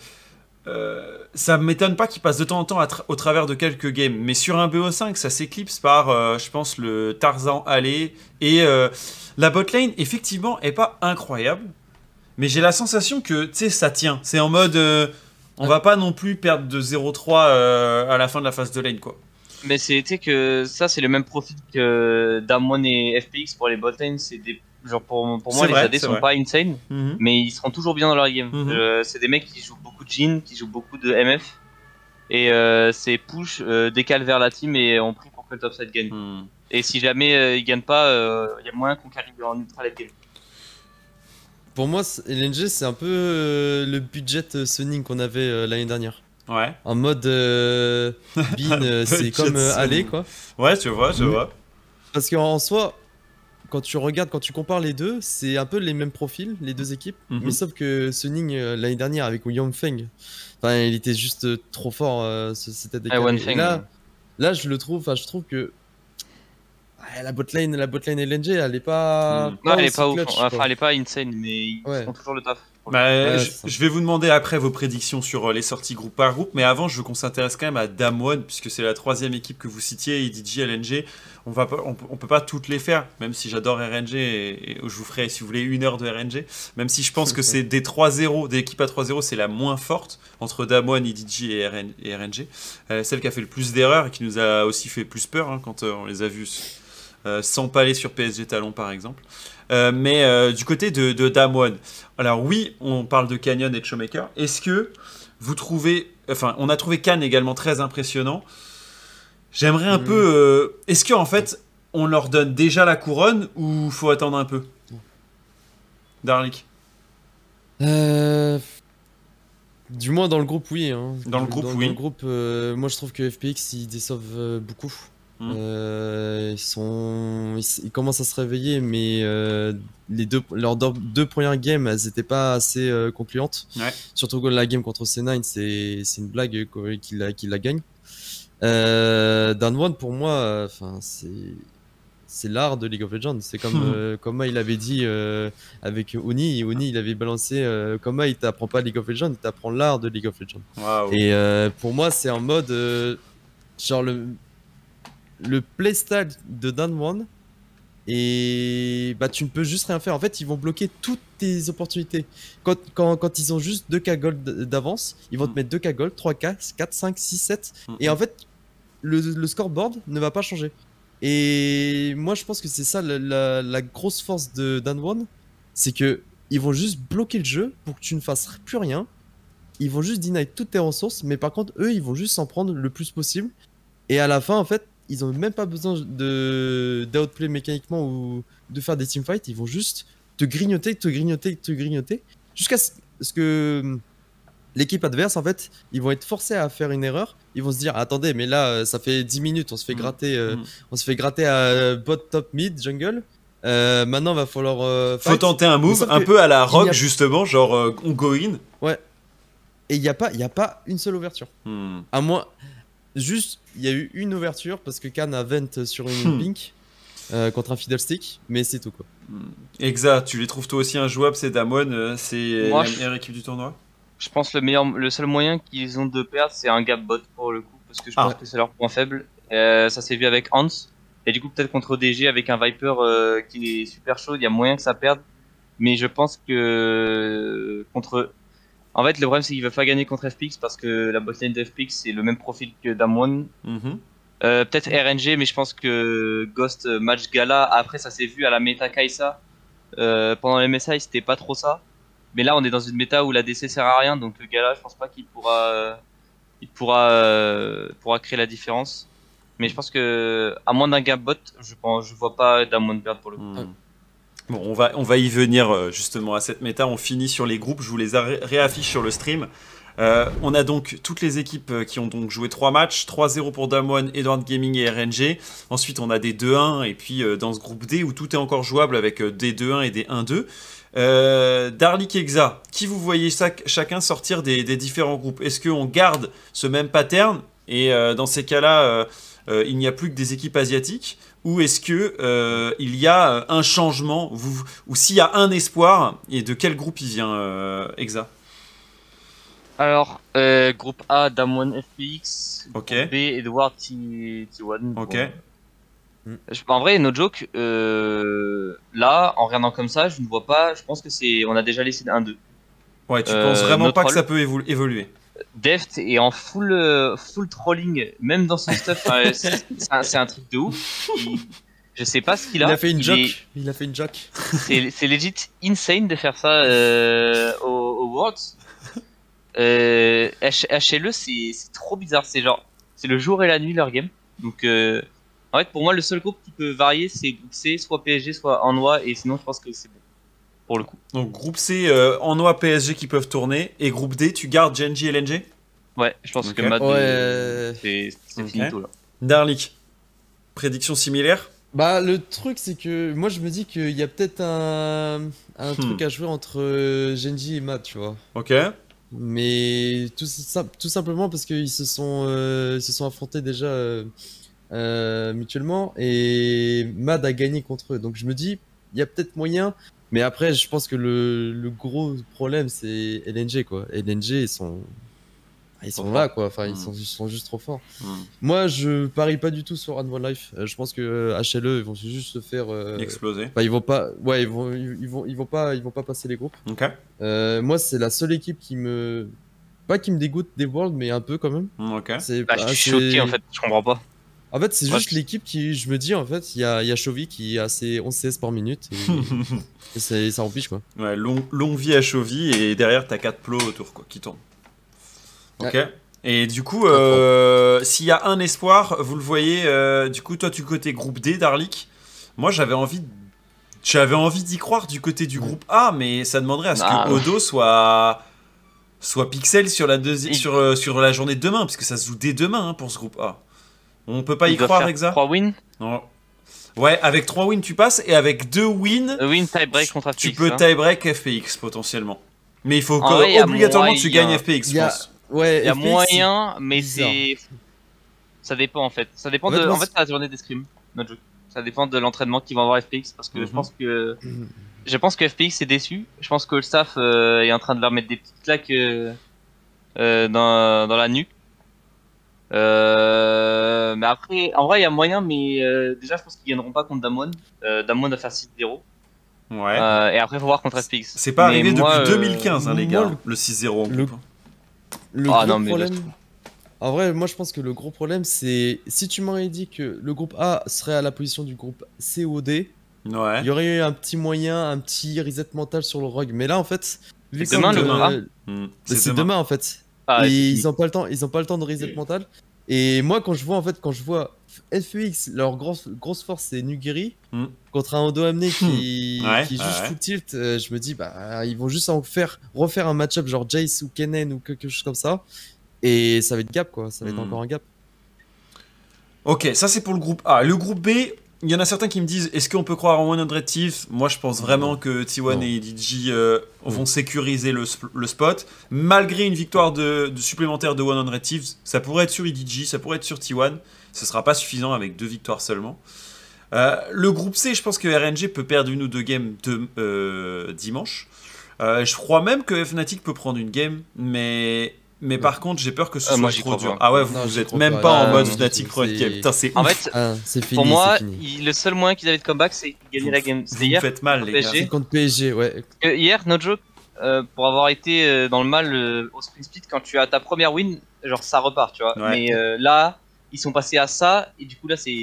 euh, ça m'étonne pas qu'il passe de temps en temps à tra- au travers de quelques games. Mais sur un BO5, ça s'éclipse par, euh, je pense, le Tarzan Alley. Et la botlane, effectivement, est pas incroyable. Mais j'ai la sensation que, tu sais, ça tient. C'est en mode. on va pas non plus perdre de 0-3 euh, à la fin de la phase de lane, quoi. Mais c'est tu sais que ça, c'est le même profil que Damwon et FPX pour les botlane. C'est des. Genre pour, pour moi, les vrai, AD sont vrai. pas insane, mais ils seront toujours bien dans leur game. Mhm. Euh, c'est des mecs qui jouent beaucoup de Jin, qui jouent beaucoup de MF. Et euh, c'est push, euh, décale vers la team et on prie pour que le topside gagne. Hmm. Et si jamais euh, ils gagnent pas, il y a moyen qu'on carry en ultra late game. Pour moi, LNG, c'est un peu euh, le budget euh, Sunning qu'on avait euh, l'année dernière. Ouais. En mode euh, Bean, euh, c'est comme euh, aller quoi. Ouais, tu vois, je vois. Parce qu'en soi, quand tu regardes, quand tu compares les deux, c'est un peu les mêmes profils, les deux équipes. Mhm. Mais sauf que Sunning euh, l'année dernière avec William Feng, enfin, il était juste trop fort. euh, c'était. Feng, Et là, là, je le trouve, enfin, je trouve que la botlane, la botlane LNG, elle est pas. Mhm. Non, elle est pas ouf. clutch, Enfin, elle est pas insane, mais ils Ouais. font toujours le taf. Bah, Ouais, je, vais vous demander après vos prédictions sur euh, les sorties groupe par groupe, mais avant, je veux qu'on s'intéresse quand même à Damwon, puisque c'est la troisième équipe que vous citiez, IDG, LNG. On va pas, on, peut- on peut pas toutes les faire, même si j'adore RNG et, et je vous ferai, si vous voulez, une heure de RNG. Même si je pense que c'est des 3-0, des équipes à 3-0, c'est la moins forte entre Damwon, IDG et, RN et RNG. Euh, celle qui a fait le plus d'erreurs et qui nous a aussi fait plus peur hein, quand euh, on les a vus euh, s'empaler sur PSG Talon, par exemple. Euh, mais euh, du côté de, de Damwon, alors oui, on parle de Canyon et de Showmaker. Est-ce que vous trouvez, enfin, on a trouvé Can également très impressionnant. J'aimerais un Mhm. peu, est-ce que en fait, on leur donne déjà la couronne ou faut attendre un peu? Darlik. Euh, Du moins dans le groupe, oui. hein. Dans le groupe, oui. le groupe, euh, moi je trouve que FPX ils déçoivent beaucoup. Mhm. Euh, ils sont, ils, commencent à se réveiller, mais euh, les deux, leurs deux, deux premières games, elles étaient pas assez euh, concluantes. Ouais. Surtout que la game contre C9, c'est une blague qu'il la, qu'il la gagne. Euh, Dan One pour moi, enfin c'est c'est l'art de League of Legends. C'est comme euh, comme il avait dit avec Oni. Oni il avait balancé comme il t'apprend pas League of Legends, il t'apprend l'art de League of Legends. Et pour moi, c'est en mode genre le le playstyle de Dan One et bah tu ne peux juste rien faire. En fait, ils vont bloquer toutes tes opportunités. Quand, quand, quand ils ont juste 2k gold d'avance, ils vont Mm. te mettre 2k gold, 3k, 4, 5, 6, 7 Mm, et en fait, le, le scoreboard ne va pas changer. Et moi, je pense que c'est ça la, la- la grosse force de Dan One, c'est que ils vont juste bloquer le jeu pour que tu ne fasses plus rien. Ils vont juste deny toutes tes ressources, mais par contre, eux, ils vont juste s'en prendre le plus possible. Et à la fin, en fait, ils ont même pas besoin de d'outplay mécaniquement ou de faire des teamfights. Ils vont juste te grignoter, te grignoter, te grignoter, jusqu'à ce que hum, l'équipe adverse, en fait, ils vont être forcés à faire une erreur. Ils vont se dire, attendez, mais là, euh, ça fait 10 minutes, on se fait Mm. gratter, euh, Mm. on se fait gratter à euh, bot, top, mid, jungle. Euh, maintenant, va falloir. euh, Faut tenter un move un peu à la a- rock justement, genre on go in. Et il n'y a pas, y a pas une seule ouverture. Hmm. À moins, juste, il y a eu une ouverture parce que Khan a vent sur une Hmm. pink euh, contre un fiddlestick, mais c'est tout quoi. Exa, tu les trouves toi aussi injouables, c'est Damwon, euh, c'est Moi, la je- meilleure équipe du tournoi? Je pense le meilleur, le seul moyen qu'ils ont de perdre, c'est un gap bot pour le coup, parce que je Ah. pense que c'est leur point faible. Euh, ça s'est vu avec Hans. Et du coup, peut-être contre DG avec un Viper euh, qui est super chaud, il y a moyen que ça perde. Mais je pense que contre. En fait, le problème, c'est qu'il va pas gagner contre FPX parce que la botlane de FPX, c'est le même profil que Damwon. Mhm. Euh, peut-être RNG, mais je pense que Ghost match Gala, après ça s'est vu à la méta Kaisa. Euh, pendant les MSI, c'était pas trop ça. Mais là, on est dans une méta où la DC sert à rien, donc le Gala, je pense pas qu'il pourra, euh, il pourra, euh, pourra créer la différence. Mais je pense que, à moins d'un gap bot, je pense, je vois pas Damon perdre pour le coup. Hmm. Bon, on va, y venir euh, justement à cette méta. On finit sur les groupes. Je vous les ré- réaffiche sur le stream. Euh, on a donc toutes les équipes euh, qui ont donc joué 3 matchs 3-0 pour Damwon, Edward Gaming et RNG. Ensuite, on a des 2-1 et puis dans ce groupe D où tout est encore jouable avec des 2-1 et des 1-2. Euh, Darlik Exa, qui vous voyez chac- chacun sortir des, des différents groupes? Est-ce qu'on garde ce même pattern? Et dans ces cas-là, il n'y a plus que des équipes asiatiques ou est-ce que il y a un changement? Ou s'il y a un espoir et de quel groupe il vient Exa? Alors, groupe A, Damwon FPX. Ok. B, Edward T1. Ok. En vrai, no joke, euh, là, en regardant comme ça, je ne vois pas. Je pense que c'est. On a déjà laissé un 2. Ouais, tu penses euh, vraiment pas que ça peut évoluer? Deft est en full, euh, full trolling, même dans son stuff. c'est un, truc de ouf. je sais pas ce qu'il a. Il a fait une joke. Il a fait une joke. C'est legit insane de faire ça au, au Worlds. HLE, c'est trop bizarre. C'est genre. C'est le jour et la nuit leur game. Donc. En fait, pour moi, le seul groupe qui peut varier, c'est groupe C, soit PSG, soit Annois, et sinon, je pense que c'est bon. Pour le coup. Donc, groupe C, euh, Annois, PSG qui peuvent tourner, et groupe D, tu gardes Genji et LNG Ouais, je pense que Matt, c'est fini tout là. Darlik, prédiction similaire? Bah, le truc, c'est que moi, je me dis qu'il y a peut-être un, un hmm. truc à jouer entre euh, Genji et Matt, tu vois. Ok. Mais tout, tout simplement parce qu'ils se, sont, euh, se sont affrontés déjà euh, mutuellement et Mad a gagné contre eux. Donc je me dis, il y a peut-être moyen. Mais après, je pense que le, le gros problème, c'est LNG, quoi. LNG, ils sont, ils sont là, quoi. Enfin, ils, hmm. sont, ils, sont, juste trop forts. Hmm. Moi, je parie pas du tout sur One Life. Euh, je pense que HLE, euh, ils vont juste se faire exploser. Enfin, ils vont pas, ouais, ils vont, ils vont, ils vont pas, ils vont pas passer les groupes. Ok. moi, c'est la seule équipe qui me, pas qui me dégoûte des Worlds, mais un peu quand même. Ok. C'est bah, je suis choqué en fait. Je comprends pas. En fait, c'est juste l'équipe qui, je me dis, en fait, il y a, y a Chovy qui a ses 11 CS par minute et, et ça empêche quoi. Ouais, long, longue vie à Chovy et derrière, t'as 4 plots autour quoi, qui tournent. Ok. Et du coup, euh, s'il y a un espoir, vous le voyez, euh, du coup, toi, du côté groupe D, Darlik, moi j'avais envie j'avais envie d'y croire du côté du groupe A, mais ça demanderait à ce que bah, Odo soit soit pixel sur la, sur, euh, sur la journée de demain, parce que ça se joue dès demain hein, pour ce groupe A. On peut pas y croire, Exa 3 wins Ouais, avec 3 wins tu passes et avec 2 wins. Win tie break contre FPX. Tu peux hein. tie break FPX potentiellement. Mais il faut que, obligatoirement tu gagnes FPX, je pense. Ouais, il y a moyen, mais c'est. Ça dépend en fait. Ça dépend en de. En fait, la journée d'escrime, notre jeu. Ça dépend de l'entraînement qu'ils vont avoir FPX parce que je mhm. pense que. Je pense que FPX est déçu. Je pense que le staff euh, est en train de leur mettre des petites claques euh, euh, dans, dans la nuque. Euh, mais après, en vrai, il y a moyen, mais euh, déjà, je pense qu'ils gagneront pas contre Damon. Euh, Damon va faire 6-0. Ouais. Euh, et après, il faut voir contre SPX. C'est pas arrivé depuis 2015, hein, les gars, le, 6-0 Le, le ah, gros problème. En vrai, moi, je pense que le gros problème, c'est si tu m'aurais dit que le groupe A serait à la position du groupe COD, ouais. il y aurait eu un petit moyen, un petit reset mental sur le rogue. Mais là, en fait, c'est demain, le hmm. C'est demain, en fait. Ah, ils ont pas le temps, ils ont pas le temps de reset mental. Et moi, quand je vois en fait, quand je vois FEX, leur grosse, grosse force c'est Nugiri hmm. contre un Odo Amné qui, qui juste full tilt, euh, je me dis bah ils vont juste en faire refaire un match-up genre Jace ou Kennen ou quelque chose comme ça, et ça va être gap quoi, ça va être hmm. encore un gap. Ok, ça c'est pour le groupe A. Le groupe B, il y en a certains qui me disent est-ce qu'on peut croire en 100 Thieves? Moi je pense vraiment que T1 et DG euh, vont sécuriser le, spot. Malgré une victoire de, supplémentaire de 100 Thieves, ça pourrait être sur EDG, ça pourrait être sur T1. Ce sera pas suffisant avec deux victoires seulement. Euh, le groupe C, je pense que RNG peut perdre une ou deux games de, euh, dimanche. je crois même que Fnatic peut prendre une game, mais mais par contre, j'ai peur que ce soit trop dur. Ah ouais, vous, vous êtes même pas en mode Fnatic Pro Putain, c'est En fait, ah, pour moi, le seul moyen qu'ils avaient de comeback, c'est gagner la game. Vous hier. faites mal, les gars. C'est contre PSG, ouais. hier, no joke, euh, pour avoir été euh, dans le mal euh, au sprint split, quand tu as ta première win, genre ça repart, tu vois. Mais là, ils sont passés à ça, et du coup là, c'est.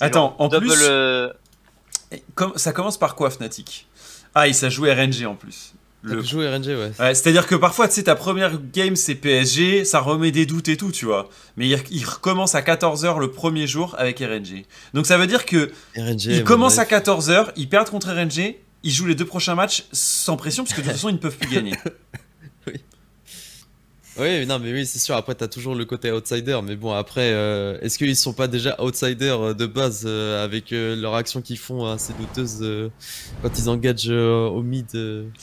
Attends, en double, plus. Comme, ça commence par quoi, Fnatic? Ah, il s'est joué RNG en plus. Le... Jouer RNG, ouais. C'est-à-dire que parfois, tu sais, ta première game, c'est PSG, ça remet des doutes et tout, tu vois. Mais il, recommence à 14h le premier jour avec RNG. Donc ça veut dire que RNG, il commence à 14h, ils perdent contre RNG, ils jouent les deux prochains matchs sans pression, parce que de toute façon, ils ne peuvent plus gagner. Oui, non, mais oui, c'est sûr. Après, t'as toujours le côté outsider. Mais bon, après, euh, est-ce qu'ils sont pas déjà outsiders euh, de base euh, avec leur action qu'ils font assez douteuse quand ils engagent au mid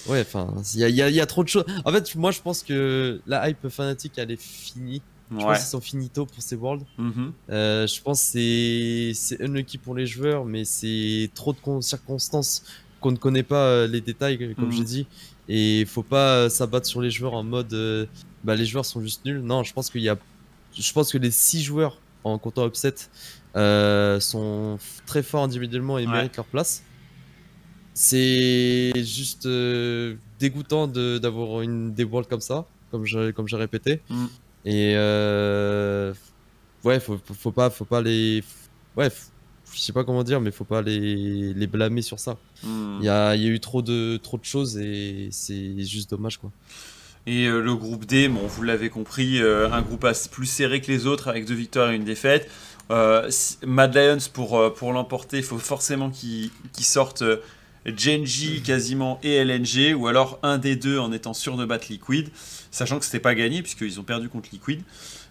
Ouais, enfin, il y a, y a, trop de choses. En fait, moi, je pense que la hype fanatique, elle est finie. Je pense qu'ils sont finito pour ces Worlds. Mhm. Euh, je pense que c'est unlucky pour les joueurs, mais c'est trop de circonstances qu'on ne connaît pas euh, les détails, comme j'ai mhm. dit. Et faut pas s'abattre sur les joueurs en mode bah, les joueurs sont juste nuls. Non, je pense qu'il y a. Je pense que les 6 joueurs en comptant upset sont très forts individuellement et méritent leur place. C'est juste dégoûtant d'avoir une des worlds comme ça, comme j'ai comme répété. Mm. Et euh, ouais, faut, faut, pas, faut pas les. Ouais, je sais pas comment dire, mais faut pas les, les blâmer sur ça. Mm. Il y, a, y, a, eu trop de, trop de choses et c'est juste dommage quoi. Et euh, le groupe D, bon, vous l'avez compris, euh, un groupe plus serré que les autres avec deux victoires et une défaite. Mad Lions, pour, pour l'emporter, il faut forcément qu'ils sortent Genji quasiment et LNG, ou alors un des deux en étant sûr de battre Liquid, sachant que c'était pas gagné puisqu'ils ont perdu contre Liquid.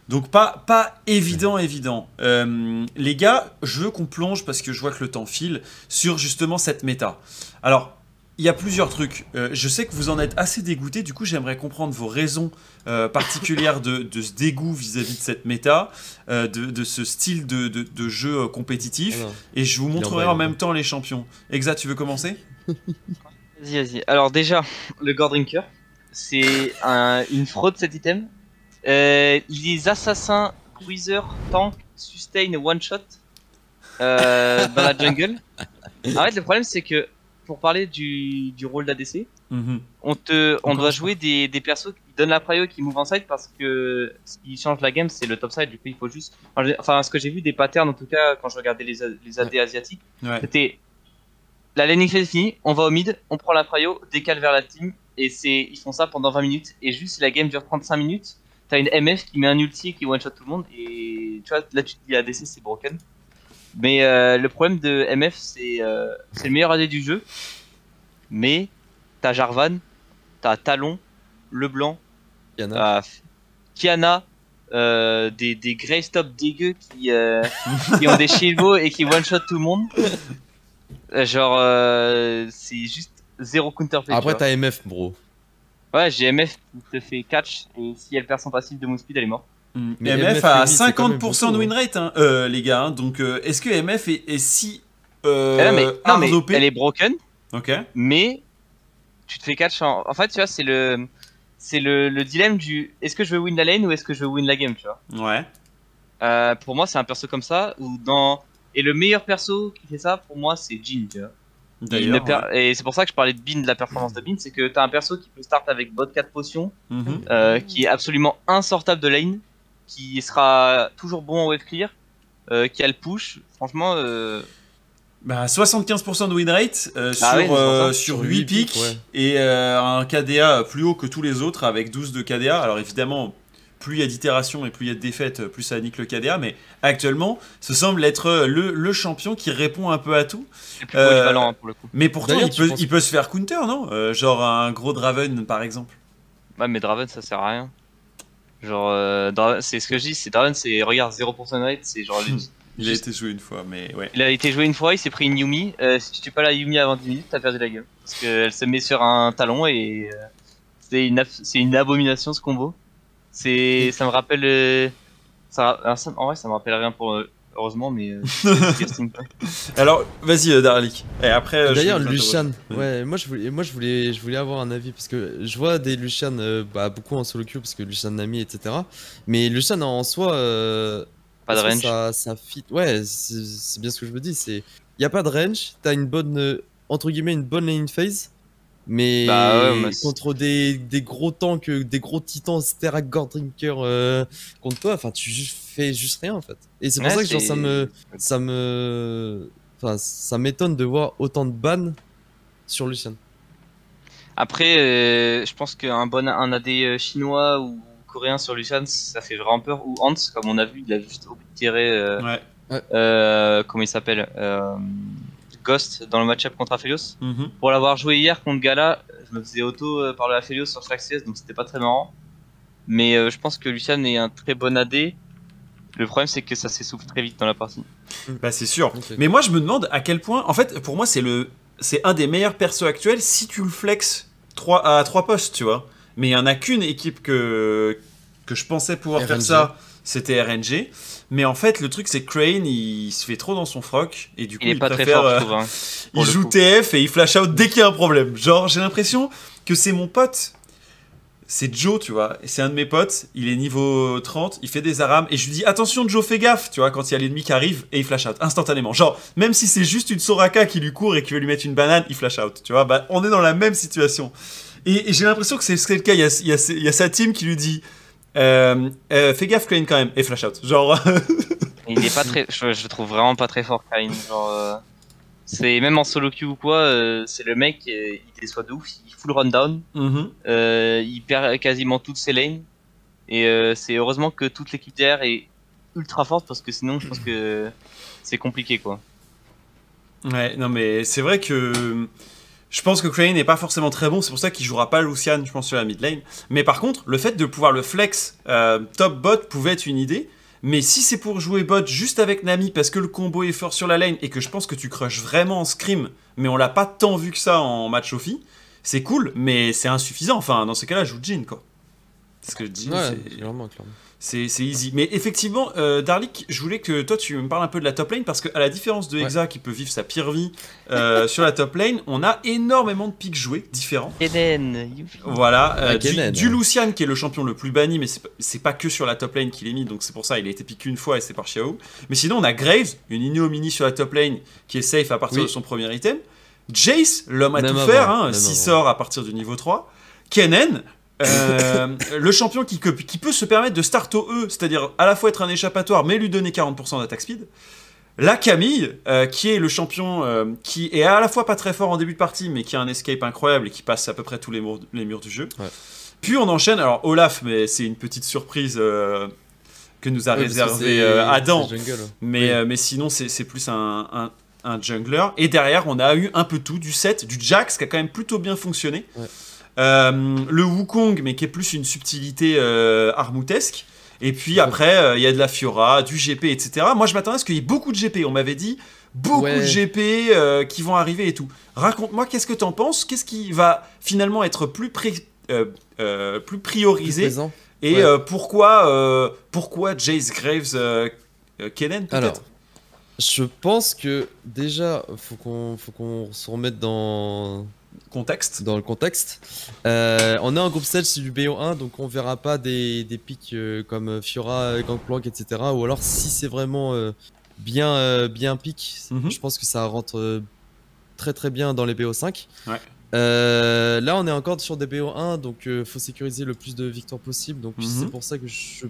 Donc pas, pas évident, évident. Euh, les gars, je veux qu'on plonge, parce que je vois que le temps file, sur justement cette méta. Alors, il y a plusieurs trucs. Euh, je sais que vous en êtes assez dégoûté, du coup j'aimerais comprendre vos raisons euh, particulières de, ce dégoût vis-à-vis de cette méta, de, ce style de, jeu compétitif, et je vous montrerai en même temps les champions. Exa, tu veux commencer? Vas-y, vas-y. Alors déjà, le Gore Drinker, c'est une fraude cet item. Euh, les assassins, cruiser, tank, sustain one shot euh, dans la jungle. En fait, le problème c'est que pour parler du, du rôle d'ADC, mhm. on, te, on doit jouer des, des persos qui donnent la prio qui move en side parce que ce qui change la game c'est le top side. Du coup, il faut juste. Enfin, ce que j'ai vu des patterns en tout cas quand je regardais les, les AD asiatiques, c'était la laning phase est finie, on va au mid, on prend la prio, décale vers la team, et c'est ils font ça pendant 20 minutes, et juste si la game dure 35 minutes, t'as une MF qui met un ulti qui one shot tout le monde, et tu vois, là tu te dis ADC c'est broken. Mais euh, le problème de MF c'est euh, c'est le meilleur AD du jeu, mais t'as Jarvan, t'as Talon, Leblanc, Kiana, Kiana euh, des, des Grey Stop dégueux qui, qui ont des chevaux et qui one shot tout le monde. Genre, c'est juste zéro counterplay. Après, t'as MF, bro. Ouais, j'ai MF qui te fait catch et si elle perd son passif de move speed, elle est morte. Mm. Mais MF, a 50% de win rate, hein, euh, les gars. Hein. donc, est-ce que MF est, si. Euh, mais, non, mais elle est broken. Ok. Mais tu te fais catch en. En fait, tu vois, c'est le. C'est le, le, dilemme du est-ce que je veux win la lane ou est-ce que je veux win la game, tu vois. Ouais. pour moi, c'est un perso comme ça où dans et le meilleur perso qui fait ça, pour moi, c'est Jin, tu vois. Et c'est pour ça que je parlais de Bin, de la performance de Bin, c'est que t'as un perso qui peut start avec bot 4 potions, mhm. euh, qui est absolument insortable de lane, qui sera toujours bon en wave clear, euh, qui a le push. Franchement, euh... Bah, 75% de win rate euh, ah sur, sur 8 pics et un KDA plus haut que tous les autres avec 12 de KDA. Alors évidemment, plus il y a d'itérations et plus il y a de défaites, plus ça nique le KDA. Mais actuellement, ce semble être le, le champion qui répond un peu à tout. plus euh, pour le coup. Mais pourtant, il peut, il peut, se faire counter, non? Euh, Genre un gros Draven, par exemple. Ouais, mais Draven, ça sert à rien. Genre, euh, c'est ce que je dis, c'est Draven, c'est regarde 0% rate, c'est genre. il a été joué une fois, mais ouais. Il a été joué une fois, il s'est pris une Yumi. si tu tues pas la Yumi avant 10 minutes, t'as perdu la game. Parce qu'elle se met sur un talon et c'est une, une abomination ce combo. C'est, ça me rappelle. Euh, ça, en vrai, ça me rappelle rien pour euh, heureusement, mais. Euh, alors, vas-y, Darlik. Et après. D'ailleurs, Lucian. Ouais, moi je voulais, moi je voulais, je voulais avoir un avis parce que je vois des Lucian, bah, beaucoup en solo queue parce que Lucian Nami, etc. Mais Lucian en soi. pas de range. Ça, ça fit? Ouais, c'est bien ce que je me dis. C'est, il y a pas de range. T'as une bonne, entre guillemets, une bonne lane phase? Mais bah contre des, des, gros tanks, des gros titans, Sterak Gordrinker euh, contre toi, enfin tu fais juste rien en fait. Et c'est pour ça que genre, ça me, ça me, enfin ça m'étonne de voir autant de bans sur Lucian. Après, euh, je pense qu'un bon, un AD euh, chinois ou coréen sur Lucian, ça fait vraiment peur. Ou Hans, comme on a vu, il a juste tiré. Euh, ouais. comment il s'appelle Ghost dans le match-up contre Aphelios. Mhm. Pour l'avoir joué hier contre Gala, je me faisais auto euh, par le Aphelios sur chaque CS, donc c'était pas très marrant. Mais euh, je pense que Lucian est un très bon AD. Le problème, c'est que ça s'essouffle très vite dans la partie. Bah, c'est sûr. Mais moi, je me demande à quel point. En fait, pour moi, c'est le, c'est un des meilleurs persos actuels si tu le flex 3, à 3 postes, tu vois. Mais il y en a qu'une équipe que que je pensais pouvoir faire ça, c'était RNG. Mais en fait, le truc, c'est que Crane, il se fait trop dans son froc. Et du coup, il, est pas très fort, je trouve, hein, il joue TF et il flash out dès qu'il y a un problème. Genre, j'ai l'impression que c'est mon pote. C'est Joe, tu vois. C'est un de mes potes. Il est niveau 30. Il fait des arames. Et je lui dis Attention, Joe, fais gaffe, tu vois, quand il y a l'ennemi qui arrive. Et il flash out instantanément. Genre, même si c'est juste une Soraka qui lui court et qui veut lui mettre une banane, il flash out. Tu vois, bah, on est dans la même situation. Et, j'ai l'impression que c'est le cas. Il y, a, il, y a, sa team qui lui dit euh, euh, Fais gaffe, Crane, quand même. Et flash out. Genre. il est pas très. Je, je, trouve vraiment pas très fort, Crane. Genre. Euh, c'est même en solo queue ou quoi, c'est le mec, il déçoit de ouf, il full rundown, mm il perd quasiment toutes ses lanes, et c'est heureusement que toute l'équipe derrière est ultra forte parce que sinon je pense que c'est compliqué quoi. Ouais, non mais c'est vrai que je pense que Crane n'est pas forcément très bon, c'est pour ça qu'il jouera pas Lucian, je pense, sur la mid lane. Mais par contre, le fait de pouvoir le flex euh, top bot pouvait être une idée. Mais si c'est pour jouer bot juste avec Nami parce que le combo est fort sur la lane et que je pense que tu crushes vraiment en scrim, mais on l'a pas tant vu que ça en match Ophi, c'est cool, mais c'est insuffisant. Enfin, dans ce cas-là, joue Jin quoi. C'est ce que je dis. Ouais, clairement, clairement c'est easy. Mais effectivement, euh, Darlik, je voulais que toi tu me parles un peu de la top lane parce qu'à la différence de Hexa qui peut vivre sa pire vie euh, sur la top lane, on a énormément de pics joués différents. Eden, voilà, euh, du, Lucian qui est le champion le plus banni, mais c'est pas que sur la top lane qu'il est mis, donc c'est pour ça il a été piqué une fois et c'est par Xiao. Mais sinon, on a Graves, une Inno mini sur la top lane qui est safe à partir de son premier item. Jace, l'homme à tout faire, hein, 6 sorts à partir du niveau 3. Kennen, euh, le champion qui, qui, peut se permettre de start au E, c'est-à-dire à la fois être un échappatoire mais lui donner 40% d'attaque speed. La Camille, euh, qui est le champion euh, qui est à la fois pas très fort en début de partie mais qui a un escape incroyable et qui passe à peu près tous les, murs, les murs du jeu. Puis on enchaîne, alors Olaf, mais c'est une petite surprise que nous a réservé Adam. mais, mais sinon c'est plus un, un, jungler. Et derrière on a eu un peu tout, du set, du Jax qui a quand même plutôt bien fonctionné. Euh, le Wukong, mais qui est plus une subtilité euh, armoutesque. Et puis après, euh, il y a de la Fiora, du GP, etc. Moi, je m'attendais à ce qu'il y ait beaucoup de GP. On m'avait dit beaucoup de GP qui vont arriver et tout. Raconte-moi, qu'est-ce que tu en penses? Qu'est-ce qui va finalement être plus, plus priorisé? Et pourquoi, pourquoi Jace Graves Kennen peut-être? Je pense que déjà, faut qu'on faut qu'on se remette dans contexte. Dans le contexte. Euh, on est en groupe stage c'est du BO1, donc on verra pas des, des pics euh, comme Fiora, Gangplank, etc. Ou alors si c'est vraiment euh, bien, bien pic, mhm. je pense que ça rentre très très bien dans les BO5. là, on est encore sur des BO1, donc faut sécuriser le plus de victoires possible. Donc c'est mhm. pour ça que je.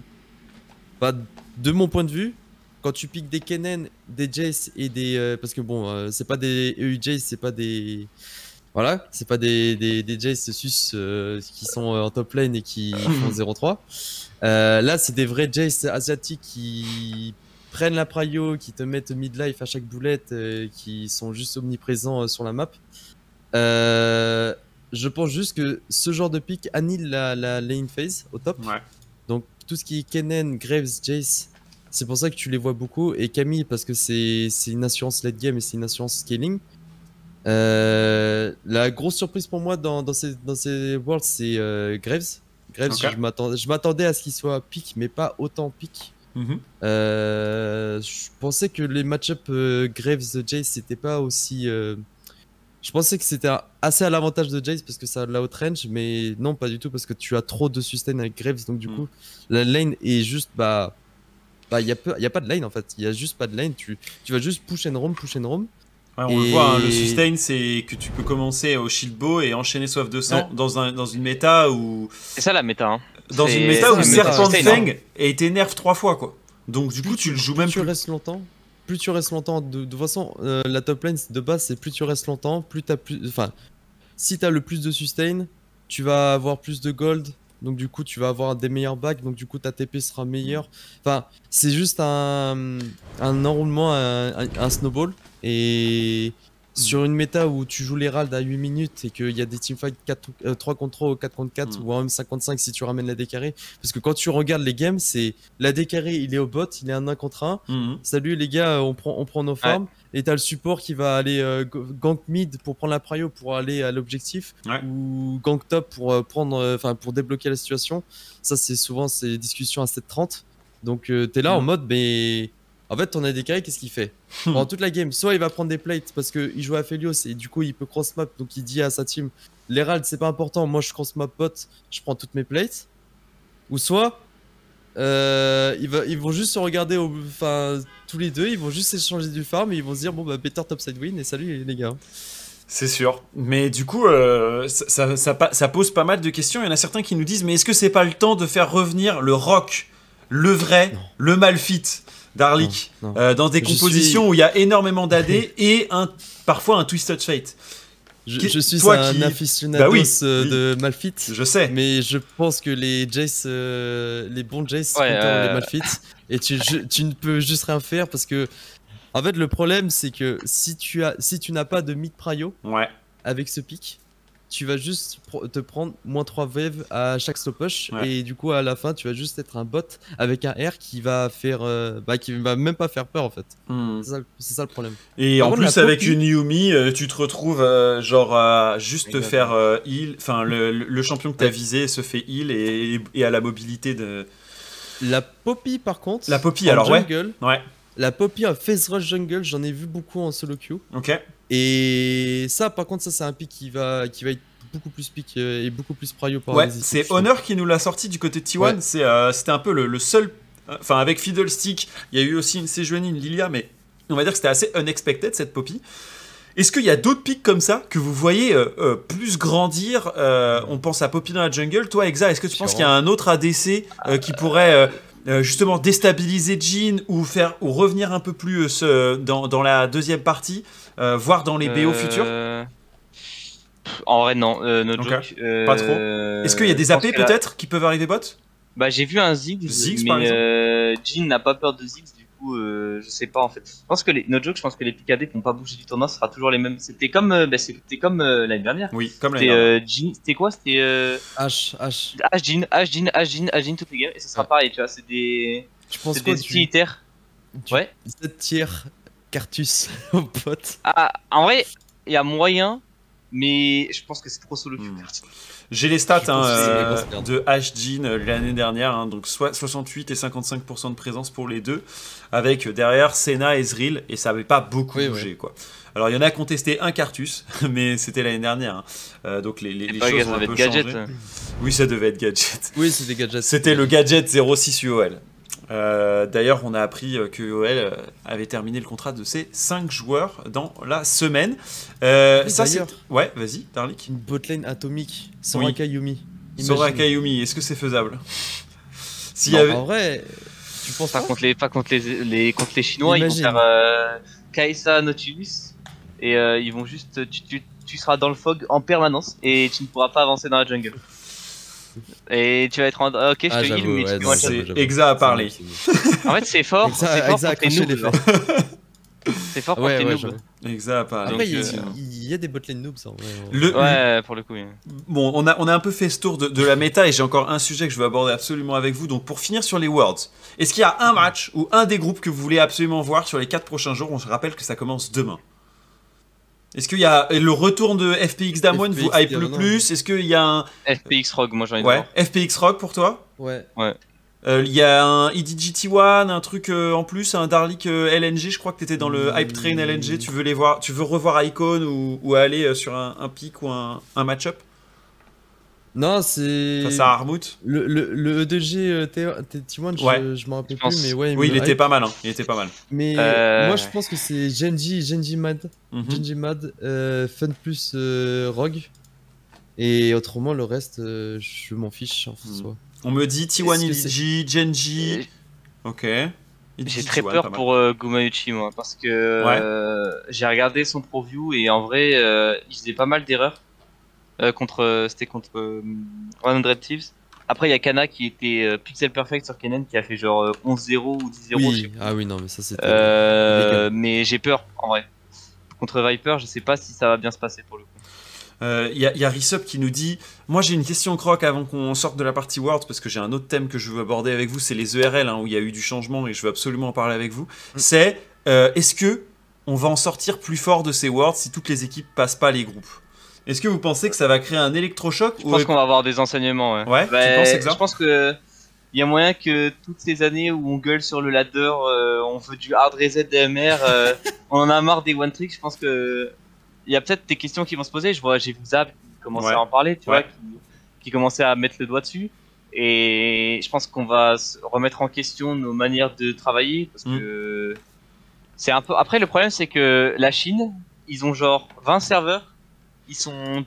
Bah, de mon point de vue, quand tu piques des Kennen, des Jace et des. parce que bon, c'est pas des EU Jace, c'est pas des. Voilà, c'est pas des, des, des Jace sus euh, qui sont euh, en top lane et qui font 0-3. Euh, là, c'est des vrais Jace asiatiques qui prennent la prio, qui te mettent mid-life à chaque boulette, qui sont juste omniprésents sur la map. je pense juste que ce genre de pick annule la, la lane phase au top. Donc tout ce qui est Kennen, Graves, Jace, c'est pour ça que tu les vois beaucoup. Et Camille, parce que c'est une assurance late game et c'est une assurance scaling. Euh, la grosse surprise pour moi dans, dans ces, dans ces Worlds, c'est euh, Graves. Graves, je m'attendais à ce qu'il soit pique, mais pas autant pique. Mhm. Euh, je pensais que les match-up Graves-Jace, c'était pas aussi. Je pensais que c'était assez à l'avantage de Jace parce que ça a de la range, mais non, pas du tout parce que tu as trop de sustain avec Graves, donc du mhm. coup, la lane est juste. Bah, bah, il n'y a, pas de lane en fait, il y a juste pas de lane. Tu, tu vas juste push and roam, push and roam on le voit, hein, le sustain, c'est que tu peux commencer au shield bow et enchaîner soif de sang dans, un, dans une méta où. C'est ça la méta. Hein. Dans une méta où Serpent Fang a été nerf trois fois, quoi. Donc, du coup, tu, le joues même plus. Tu restes longtemps. Plus tu restes longtemps. De, toute façon, euh, la top lane de base, c'est plus tu restes longtemps, plus t'as plus. Enfin, si t'as le plus de sustain, tu vas avoir plus de gold, donc du coup tu vas avoir des meilleurs bacs, donc du coup ta TP sera meilleure. Enfin, c'est juste un, un enroulement, un, snowball. Et sur une méta où tu joues l'Herald à 8 minutes et qu'il y a des teamfights 4, 3 contre 3 ou 4 contre 4 Mm. ou même 55 si tu ramènes la décarré. Parce que quand tu regardes les games, c'est la décarré, il est au bot, il est un 1 contre 1. Mhm. Salut les gars, on prend, on prend nos farms. Et t'as le support qui va aller euh, gank mid pour prendre la prio pour aller à l'objectif. Ouais. Ou gank top pour euh, prendre, euh, enfin pour débloquer la situation. Ça, c'est souvent ces discussions à 7.30. Donc euh, t'es là en Mm. mode, mais en fait, ton AD carry, qu'est-ce qu'il fait Pendant toute la game, soit il va prendre des plates parce qu'il joue à Felios et du coup il peut cross map. Donc il dit à sa team, l'Herald c'est pas important, moi je cross map bot, je prends toutes mes plates. Ou soit euh, ils, va- ils vont juste se regarder, au- enfin tous les deux, ils vont juste échanger du farm et ils vont se dire bon bah better topside win et salut les gars. C'est sûr. Mais du coup, euh, ça, ça, ça pa- ça pose pas mal de questions. Il y en a certains qui nous disent Mais est-ce que c'est pas le temps de faire revenir le rock, le vrai, Non. le malfit? d'Arlik Non, non. euh, dans des Je compositions où il y a énormément d'AD et un, parfois un Twisted Fate Je, je suis toi un qui- aficionado Bah oui, euh, oui. de Malfit. Je sais. Mais je pense que les Jace, euh, les bons Jace, Ouais, sont euh, les Malfits. Et tu, je- tu ne peux juste rien faire parce que, en fait, le problème c'est que si tu as, si tu n'as pas de mid prio Ouais. avec ce pic, tu vas juste te prendre moins 3 waves à chaque stop push Ouais. et du coup à la fin tu vas juste être un bot avec un R qui va faire, euh, bah, qui va même pas faire peur en fait. Hmm. C'est ça, le problème. Et Par en contre, plus, avec une Yumi, euh, tu te retrouves euh, genre à juste te Exactement. faire euh, heal. Enfin, le, le- champion que t'as visé se fait heal et, et à la mobilité de. La Poppy par contre. La Poppy, alors Ouais. La Poppy en Phase Rush Jungle, j'en ai vu beaucoup en solo queue. Ok. Et ça, par contre, ça, c'est un pic qui va, qui va être beaucoup plus pic euh, et beaucoup plus prio par Ouais, c'est. Honor qui nous l'a sorti du côté de T1. Ouais. C'est, euh, C'était un peu le, le seul. Enfin, avec Fiddlestick, il y a eu aussi une Sejuani, une Lilia, mais on va dire que c'était assez unexpected cette Poppy. Est-ce qu'il y a d'autres pics comme ça que vous voyez euh, euh, plus grandir euh, On pense à Poppy dans la jungle. Toi, Exa, est-ce que tu penses qu'il y a un autre ADC euh, qui pourrait euh, justement déstabiliser Jean ou, faire, ou revenir un peu plus euh, ce- dans, dans la deuxième partie, euh, voire dans les BO futurs En vrai, non. No Ok. joke. Euh, Pas trop. Est-ce qu'il y a des AP peut-être qui peuvent arriver bot? Bah, j'ai vu un Ziggs, Ziggs, mais par exemple. Jin n'a pas peur de Ziggs, du coup, euh, je sais pas en fait. Je pense que les, no joke, je pense que les PKD qui n'ont pas bougé du tournoi, ce sera toujours les mêmes. C'était comme, euh, bah, c'était comme euh, l'année dernière. Oui, comme l'année dernière. euh, Jin, c'était quoi? C'était euh, H, H. H Jin, H Jin, H Jin, H Jin toutes les games, et ce sera Ouais. pareil, tu vois, c'est des, Tu penses c'est quoi des du, utilitaires. du Ouais. 7 tiers Cartus au pote Ah, en vrai, il y a moyen, mais je pense que c'est trop solo queue. Hmm. J'ai les stats hein, euh, de H-Jean euh, l'année dernière, hein, donc soit 68 et 55% de présence pour les deux, avec euh, derrière Senna et Zril, et ça n'avait pas beaucoup Oui, bougé. Quoi. Alors il y en a qui ont testé un Cartus, mais c'était l'année dernière, hein. Euh, donc les, choses ont un peu gadget. changé. Oui, ça devait être gadget. Oui, c'est des gadgets. C'était le gadget 06 UOL. Euh, D'ailleurs, on a appris euh, que UOL euh, avait terminé le contrat de ses 5 joueurs dans la semaine. Euh, Oui, ça, c'est. Ouais, vas-y, Darlik. Une botlane atomique. Soraka Yumi. Imagine. Soraka Yumi, est-ce que c'est faisable S'il y Non, avait- En vrai, tu penses Pas pas contre les, pas contre les, les, contre les Chinois, Imagine. ils vont faire euh, Kaisa Nautilus et euh, ils vont juste, tu, tu, tu seras dans le fog en permanence et tu ne pourras pas avancer dans la jungle. Et tu vas être en, ok, je Ah, te heal, mais ouais, tu non, c'est-. Exa a parlé. C'est bon, c'est En fait, c'est fort, Exa- c'est fort Exa contre les noobs. C'est fort bon. contre Ouais, les ouais, noobs. Exa a parlé. Après, Donc, il y, euh, a- il y a des botlane noobs en vrai. le- Ouais, pour le coup. oui. Bon, on a, on a un peu fait ce tour de, de la méta et j'ai encore un sujet que je veux aborder absolument avec vous. Donc, pour finir sur les Worlds, est-ce qu'il y a un match ou un des groupes que vous voulez absolument voir sur les 4 prochains jours? On se rappelle que ça commence demain. Est-ce qu'il y a le retour de FPX Damwon vous hype le plus? Est-ce qu'il y a un FPX Rogue, moi j'en ai ouais, FPX Rock pour toi? Ouais. Euh, Il y a un EDGT1, un truc euh, en plus, un Darlik euh, LNG. Je crois que tu étais dans le Hype Train LNG. Tu veux les voir Tu veux revoir Icon ou, ou aller euh, sur un, un pic ou un, un match-up? Non, c'est. face à Armut Le, le, le E2G euh, T- T- T1, je, Ouais. je m'en rappelle plus, mais ouais. Oui, me il était pas mal. hein. Il était pas mal. Mais Euh, moi, je pense que c'est Genji, Genji Mad, Mhm. Genji Mad, euh, Fun plus euh, Rogue. Et autrement, le reste, euh, je m'en fiche en Mhm. soi. On me dit T1 Est-ce que c'est- Iliji, Genji. Ok. J'ai très T1, peur pour euh, Gumayuchi, moi, parce que euh, j'ai regardé son preview et en vrai, euh, il faisait pas mal d'erreurs. Euh, contre, c'était contre euh, 100 Thieves. Après, il y a Kana qui était euh, pixel perfect sur Kennen qui a fait genre euh, 11-0 ou 10-0. je sais Oui, ah oui, non, mais ça c'était. Euh, mais j'ai peur, en vrai. contre Viper, je sais pas si ça va bien se passer pour le coup. Il euh, y, a, y a Risup qui nous dit Moi j'ai une question croc avant qu'on sorte de la partie Worlds parce que j'ai un autre thème que je veux aborder avec vous, c'est les ERL hein, où il y a eu du changement et je veux absolument en parler avec vous. Mm. C'est euh, est-ce que on va en sortir plus fort de ces Worlds si toutes les équipes passent pas les groupes? Est-ce que vous pensez que ça va créer un électrochoc Je pense qu'on va avoir des enseignements. Ouais, ouais bah, penses Je pense que il y a moyen que toutes ces années où on gueule sur le ladder, euh, on veut du hard reset DMR, on en a marre des one trick. Je pense que il y a peut-être des questions qui vont se poser. Je vois, j'ai vu Zab commencer à en parler, tu vois, qui, commençait à mettre le doigt dessus. Et je pense qu'on va remettre en question nos manières de travailler parce mm. que c'est un peu. Après, le problème, c'est que la Chine, ils ont genre 20 serveurs. Ils sont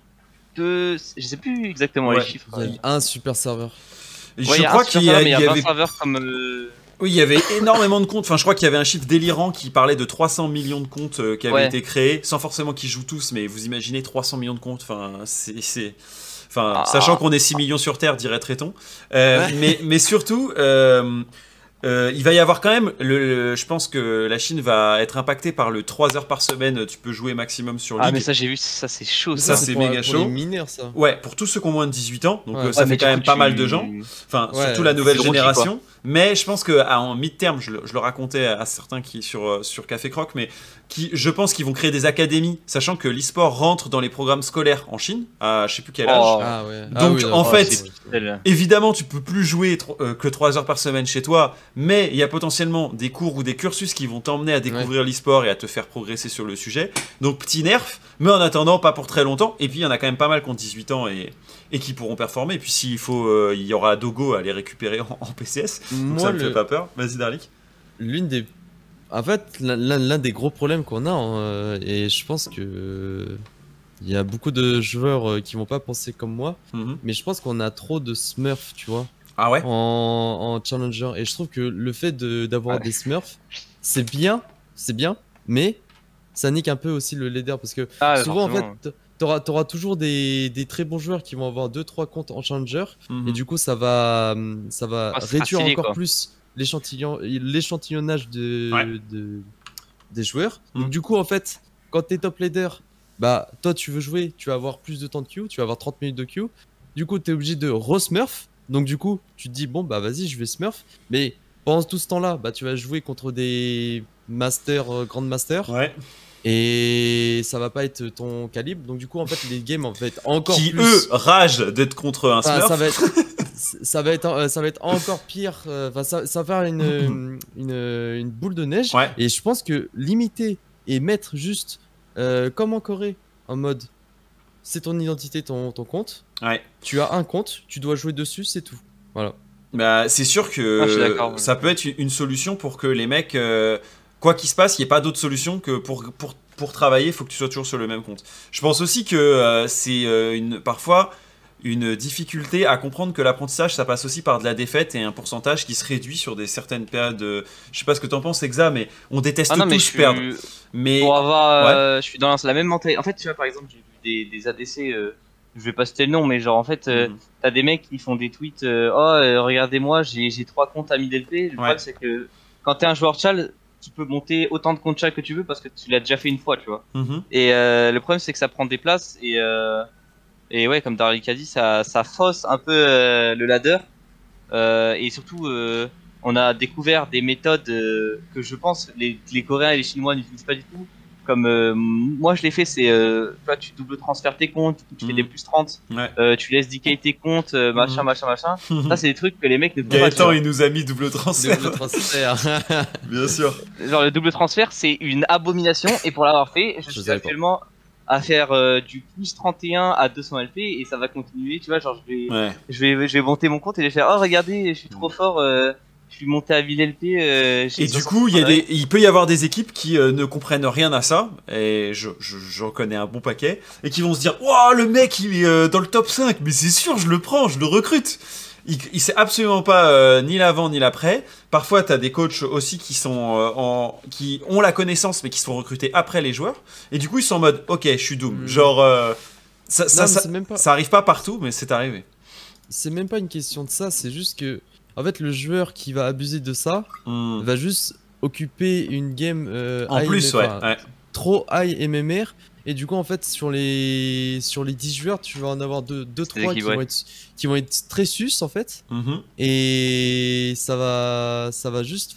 deux. Je sais plus exactement les chiffres. Il y a un super serveur. je crois qu'il y, a, y, avait... serveurs comme. Euh, oui, il y avait énormément de comptes. Enfin, je crois qu'il y avait un chiffre délirant qui parlait de 300 millions de comptes euh, qui avaient été créés, sans forcément qu'ils jouent tous, mais vous imaginez 300 millions de comptes. Enfin, c'est. Enfin, ah. sachant qu'on est 6 millions sur Terre, dirait Tréton. Euh, mais, mais surtout, euh, euh, il va y avoir quand même, le, je pense que la Chine va être impactée par le 3 heures par semaine, tu peux jouer maximum sur League. Ah mais ça j'ai vu, ça c'est chaud. Ça, c'est méga chaud. mineurs, ça. Ouais, pour tous ceux qui ont moins de 18 ans, donc euh, ça fait quand même pas mal de gens. Enfin, surtout la nouvelle génération. mais je pense que en mid-term, je, le racontais à certains qui sur euh, sur Café Croc, mais qui, je pense qu'ils vont créer des académies, sachant que l'e-sport rentre dans les programmes scolaires en Chine, à je sais plus quel âge. Oh. Ah, ouais. Donc ah en fait, évidemment, tu peux plus jouer que 3 heures par semaine chez toi, mais il y a potentiellement des cours ou des cursus qui vont t'emmener à découvrir l'e-sport et à te faire progresser sur le sujet. Donc petit nerf, mais en attendant, pas pour très longtemps. Et puis il y en a quand même pas mal qui ont 18 ans et, et qui pourront performer. Et puis s'il faut, euh, il y aura Dogo à les récupérer en, PCS. Moi, ça me fait pas peur. Vas-y Darlik. L'une des en fait, l'un des gros problèmes qu'on a, hein, euh, et je pense que il y a beaucoup de joueurs euh, qui vont pas penser comme moi, mhm. mais je pense qu'on a trop de Smurfs, tu vois. Ah ouais? En, challenger. Et je trouve que le fait d'avoir des Smurfs, c'est bien, c'est bien, mais ça nique un peu aussi le leader parce que ah, souvent en fait, t'auras auras toujours des, des, très bons joueurs qui vont avoir 2-3 comptes en challenger mhm. et du coup ça va, ça va ah, réduire encore plus l'échantillonnage de, de, des joueurs. Donc mhm. du coup en fait, quand t'es top leader, bah toi tu veux jouer, tu vas avoir plus de temps de queue, tu vas avoir 30 minutes de queue. Du coup, tu es obligé de re-smurf donc du coup, tu te dis bon bah vas-y, je vais smurf. Mais pendant tout ce temps-là, bah tu vas jouer contre des masters, euh, grand masters. Ouais. Et ça va pas être ton calibre. Donc du coup, en fait, les games en fait encore qui plus... eux ragent d'être contre un smurf. ça va être ça va être euh, ça va être encore pire. Euh, enfin, ça, ça, va faire une, une, une, boule de neige. Ouais. Et je pense que limiter et mettre juste comme en Corée en mode c'est ton identité, ton, ton compte. Ouais. Tu as un compte, tu dois jouer dessus, c'est tout. Voilà. Bah, c'est sûr que ah, ça peut être une solution pour que les mecs, euh, quoi qu'il se passe, il n'y ait pas d'autre solution que pour, pour, pour travailler, il faut que tu sois toujours sur le même compte. Je pense aussi que euh, c'est euh, une parfois une difficulté à comprendre que l'apprentissage ça passe aussi par de la défaite et un pourcentage qui se réduit sur des certaines périodes. De... Je sais pas ce que t'en penses, Exa, mais on déteste ah tous perdre. Mais pour avoir, je suis dans la même mentalité. En fait, tu vois, par exemple, des, des ADC, euh, je vais pas citer le nom, mais genre en fait, euh, mhm. t'as des mecs qui font des tweets, euh, oh regardez-moi, j'ai trois comptes à LP. Le problème c'est que quand t'es un joueur chal, tu peux monter autant de comptes chal que tu veux parce que tu l'as déjà fait une fois, tu vois. Mhm. Et le problème c'est que ça prend des places et et ouais, comme Daryl a dit, ça ça fausse un peu le ladder et surtout on a découvert des méthodes que je pense les, les Coréens et les Chinois n'utilisent pas du tout comme euh, moi je l'ai fait, c'est euh, tu double transfères tes comptes, tu fais des mhm. plus 30, euh, tu laisses decay tes comptes, machin, mhm. machin, machin. Ça, c'est des trucs que les mecs ne font pas. il nous a mis double transfert. Double transfert. Bien sûr. Genre, le double transfert, c'est une abomination, et pour l'avoir fait, je, suis actuellement à faire du plus 31 à 200 LP, et ça va continuer, tu vois. Genre, je vais, je vais, je vais monter mon compte et je vais faire, oh, regardez, je suis trop fort je suis monté à VLLP. Euh, et du coup, il, y a des, il peut y avoir des équipes qui euh, ne comprennent rien à ça, et je, je, connais un bon paquet, et qui vont se dire Waouh, le mec, il est euh, dans le top 5, mais c'est sûr, je le prends, je le recrute. Il, il sait absolument pas euh, ni l'avant ni l'après. Parfois, tu as des coachs aussi qui, sont, en, qui ont la connaissance, mais qui sont recrutés après les joueurs, et du coup, ils sont en mode Ok, je suis doom. Hmm. Genre, ça, ça, ça, ça arrive pas partout, mais c'est arrivé. C'est même pas une question de ça, c'est juste que en fait, le joueur qui va abuser de ça hmm. va juste occuper une game. Euh, en plus, ouais, trop high MMR. Et du coup, en fait, sur les, sur les 10 joueurs, tu vas en avoir 2-3 deux, trois qui, vont être, qui vont être très sus, en fait. Mhm. Et ça va, ça va juste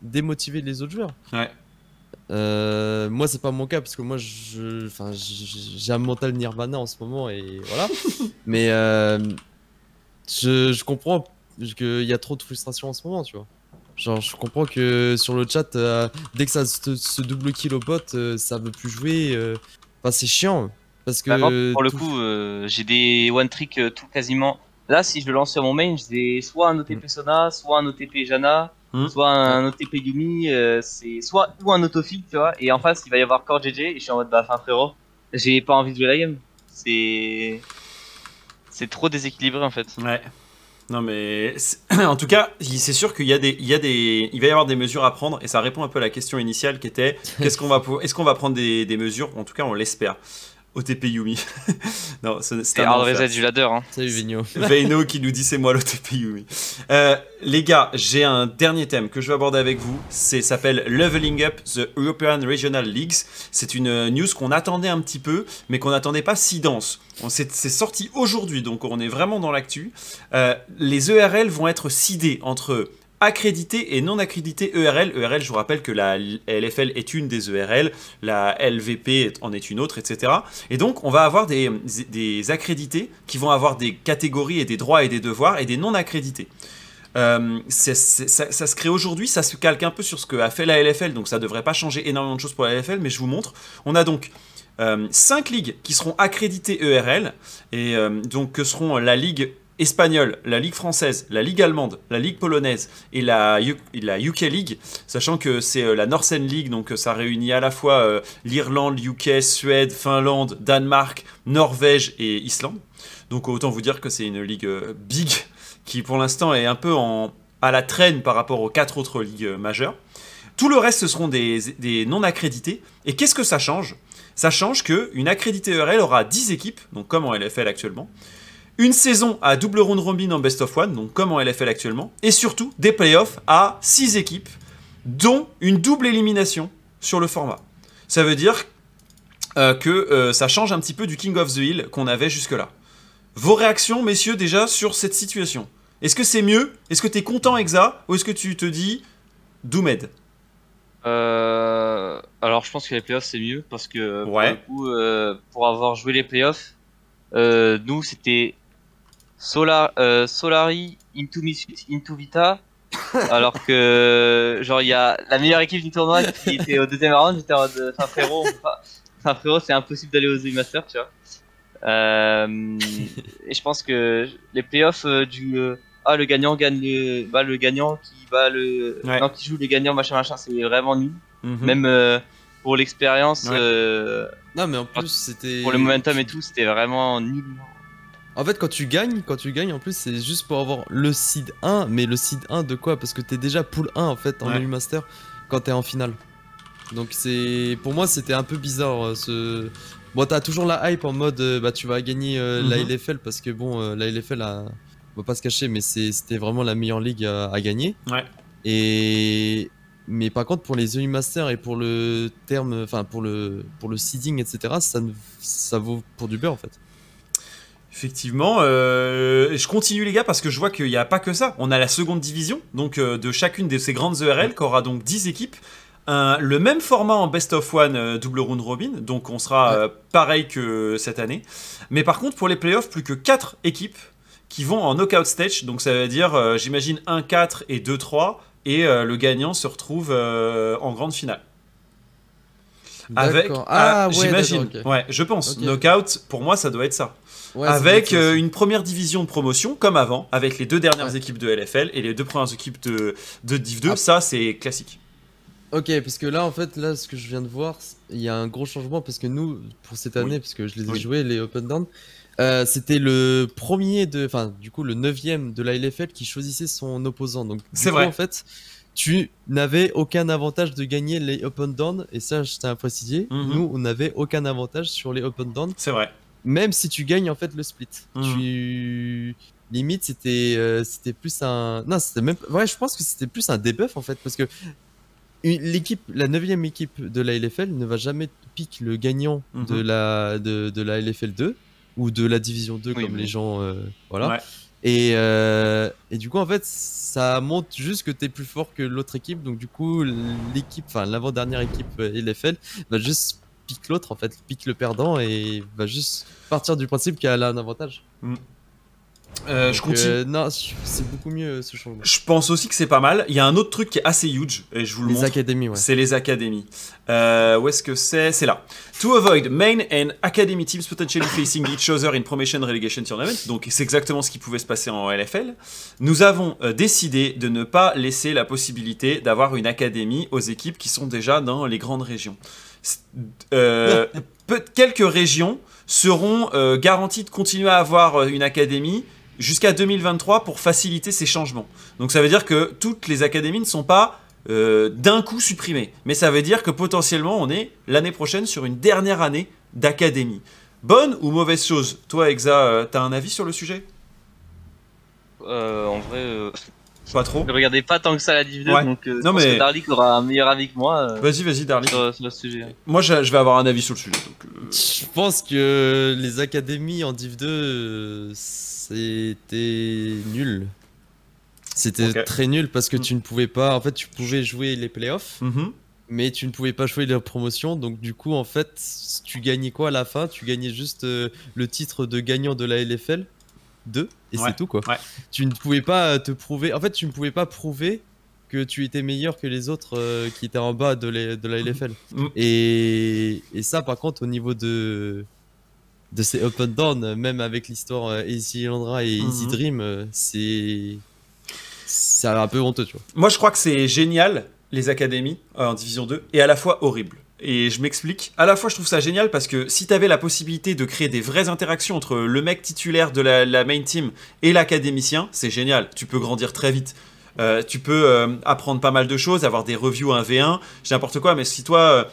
démotiver les autres joueurs. Ouais. Euh, moi, c'est pas mon cas parce que moi, je, j'ai un mental Nirvana en ce moment et voilà. Mais euh, je, je comprends qu'il y a trop de frustration en ce moment, tu vois. Genre, je comprends que sur le chat, euh, dès que ça se, double kill au bot, euh, ça veut plus jouer. Enfin, c'est chiant. Parce que. Bah, pour le coup, j'ai des one trick tout quasiment. Là, si je le lance sur mon main, j'ai soit un OTP mm. Sona, soit un OTP Jana, mm. soit un OTP Yumi, c'est soit ou un autofill, tu vois. Et en face, il va y avoir Core GG, et je suis en mode bah, fin frérot, j'ai pas envie de jouer la game. C'est. C'est trop déséquilibré en fait. Ouais. Non mais en tout cas, c'est sûr qu'il y a des, il y a des, il va y avoir des mesures à prendre et ça répond un peu à la question initiale qui était qu'est-ce qu'on va, est-ce qu'on va prendre des, des mesures? En tout cas, on l'espère. OTP Yumi. non, c'est un reset du ladder. Hein. Salut Vigno. Veino qui nous dit c'est moi l'OTP Yumi. Euh, les gars, j'ai un dernier thème que je vais aborder avec vous. C'est s'appelle Leveling Up the European Regional Leagues. C'est une euh, news qu'on attendait un petit peu, mais qu'on n'attendait pas si dense. C'est sorti aujourd'hui, donc on est vraiment dans l'actu. Euh, les ERL vont être sidés entre accrédité et non accrédité ERL. ERL, je vous rappelle que la LFL est une des ERL, la LVP en est une autre, etc. Et donc, on va avoir des, accrédités qui vont avoir des catégories et des droits et des devoirs et des non accrédités. Euh, ça, se crée aujourd'hui, ça se calque un peu sur ce que a fait la LFL, donc ça devrait pas changer énormément de choses pour la LFL, mais je vous montre. On a donc 5 euh, ligues qui seront accréditées ERL, et euh, donc que seront la ligue espagnole, la Ligue française, la Ligue allemande, la Ligue polonaise et la, la UK League, sachant que c'est euh, la Northern League, donc euh, ça réunit à la fois euh, l'Irlande, UK, Suède, Finlande, Danemark, Norvège et Islande. Donc autant vous dire que c'est une ligue big qui pour l'instant est un peu en, à la traîne par rapport aux quatre autres ligues majeures. Tout le reste, ce seront des, des non accrédités. Et qu'est-ce que ça change? Ça change qu'une accréditée ERL aura 10 équipes, donc comme en LFL actuellement, une saison à double round robin en best of one, donc comme en LFL actuellement, et surtout des playoffs à 6 équipes, dont une double élimination sur le format. Ça veut dire euh, que euh, ça change un petit peu du King of the Hill qu'on avait jusque-là. Vos réactions, messieurs, déjà sur cette situation? Est-ce que c'est mieux? Est-ce que tu es content, Exa? Ou est-ce que tu te dis Doomed? Euh, Alors, je pense que les playoffs, c'est mieux parce que pour, pour avoir joué les playoffs, nous, c'était Solar, euh, Solari, Into, Into Vita. alors que, genre, il y a la meilleure équipe du tournoi qui était au deuxième round. J'étais en mode, enfin, frérot, enfin, frérot, c'est impossible d'aller aux E-Master, tu vois. Euh, et je pense que les playoffs euh, du. Euh, ah, le gagnant gagne le. Bah, le gagnant qui va le. Non, qui joue les gagnants, machin, machin, c'est vraiment nul. Mhm. Même euh, pour l'expérience. non, mais en plus, c'était. Pour le momentum et tout, c'était vraiment nul. En fait, quand tu gagnes, quand tu gagnes, en plus, c'est juste pour avoir le seed 1. Mais le seed 1 de quoi? Parce que t'es déjà pool 1 en fait en ouais. master quand t'es en finale. Donc c'est, pour moi, c'était un peu bizarre. Euh, ce... Bon, t'as toujours la hype en mode, euh, bah tu vas gagner euh, la mhm. LFL parce que bon, la LFL, a... on va pas se cacher, mais c'était vraiment la meilleure ligue à, gagner. Ouais. Et mais par contre, pour les EU Master et pour le terme, enfin pour le pour le seeding, etc., ça, ça vaut pour du beurre en fait. Effectivement, euh, je continue les gars parce que je vois qu'il n'y a pas que ça. On a la seconde division, donc euh, de chacune de ces grandes ERL, qui aura donc 10 équipes. le même format en best of one euh, double round robin, donc on sera pareil que cette année. Mais par contre, pour les playoffs, plus que 4 équipes qui vont en knockout stage, donc ça veut dire, j'imagine, 1-4 et 2-3, et le gagnant se retrouve en grande finale. Avec, ah, j'imagine, ouais, je pense, knockout, pour moi, ça doit être ça avec euh, une première division de promotion, comme avant, avec les deux dernières équipes de LFL et les deux premières équipes de, de Div 2. Ah. Ça, c'est classique. Ok, parce que là, en fait, là, ce que je viens de voir, il y a un gros changement parce que nous, pour cette année, parce que je les ai joués, les Open Down, euh, c'était le premier de, enfin, du coup, le neuvième de la LFL qui choisissait son opposant. Donc, c'est vrai. En fait, tu n'avais aucun avantage de gagner les Open Down, et ça, je tiens à préciser. Mhm. Nous, on n'avait aucun avantage sur les Open Down. C'est vrai même si tu gagnes en fait le split. Mhm. Tu limite c'était euh, c'était plus un non c'était même ouais je pense que c'était plus un debuff en fait parce que l'équipe, la neuvième équipe de la LFL ne va jamais piquer le gagnant de Mhm. la de, de la LFL 2 ou de la division 2 Oui, comme les gens euh, voilà. Ouais. Et, euh, et du coup en fait ça montre juste que t'es plus fort que l'autre équipe donc du coup l'équipe enfin l'avant-dernière équipe euh, LFL va juste pique l'autre en fait pique le perdant et va juste partir du principe qu'elle a un avantage. Euh, je continue. euh, non c'est beaucoup mieux euh, ce changement. Je pense aussi que c'est pas mal. Il y a un autre truc qui est assez huge, et je vous le Les montre. académies ouais. C'est les académies. Euh, où est-ce que c'est? C'est là. To avoid main and academy teams potentially facing each other in promotion relegation tournament. Donc c'est exactement ce qui pouvait se passer en LFL. Nous avons décidé de ne pas laisser la possibilité d'avoir une académie aux équipes qui sont déjà dans les grandes régions. Euh, peu- quelques régions seront euh, garanties de continuer à avoir euh, une académie jusqu'à 2023 pour faciliter ces changements. Donc ça veut dire que toutes les académies ne sont pas euh, d'un coup supprimées, mais ça veut dire que potentiellement on est l'année prochaine sur une dernière année d'académie. Bonne ou mauvaise chose? Toi, Exa, euh, t'as un avis sur le sujet? Euh, en vrai, euh, Pas trop. je regardais pas tant que ça la Div 2, Ouais. donc euh, je Non, pense mais- que Darlik aura un meilleur avis que moi euh, Vas-y, vas-y, Darly. sur, sur le sujet. Moi, je, je vais avoir un avis sur le sujet. donc, euh, Je pense que les académies en Div 2, euh, c'était nul. C'était très nul parce que Mm. tu ne pouvais pas. En fait, tu pouvais jouer les playoffs, mhm. mais tu ne pouvais pas jouer les promotions. Donc, du coup, en fait, tu gagnais quoi à la fin? Tu gagnais juste euh, le titre de gagnant de la LFL 2 et Ouais, c'est tout quoi. ouais. Tu ne pouvais pas te prouver. En fait, tu ne pouvais pas prouver que tu étais meilleur que les autres euh, qui étaient en bas de, la- de la LFL. Mm. Et, et ça, par contre, au niveau de, de ces up and down, même avec l'histoire euh, Easy Landra et Easy Mhm. Dream, euh, c'est. C'est un peu honteux, tu vois. Moi, je crois que c'est génial, les académies en Division 2, et à la fois horrible. Et je m'explique. À la fois, je trouve ça génial parce que si tu avais la possibilité de créer des vraies interactions entre le mec titulaire de la, main team et l'académicien, c'est génial. Tu peux grandir très vite. Euh, tu peux euh, apprendre pas mal de choses, avoir des reviews 1v1, j'ai n'importe quoi. Mais si toi,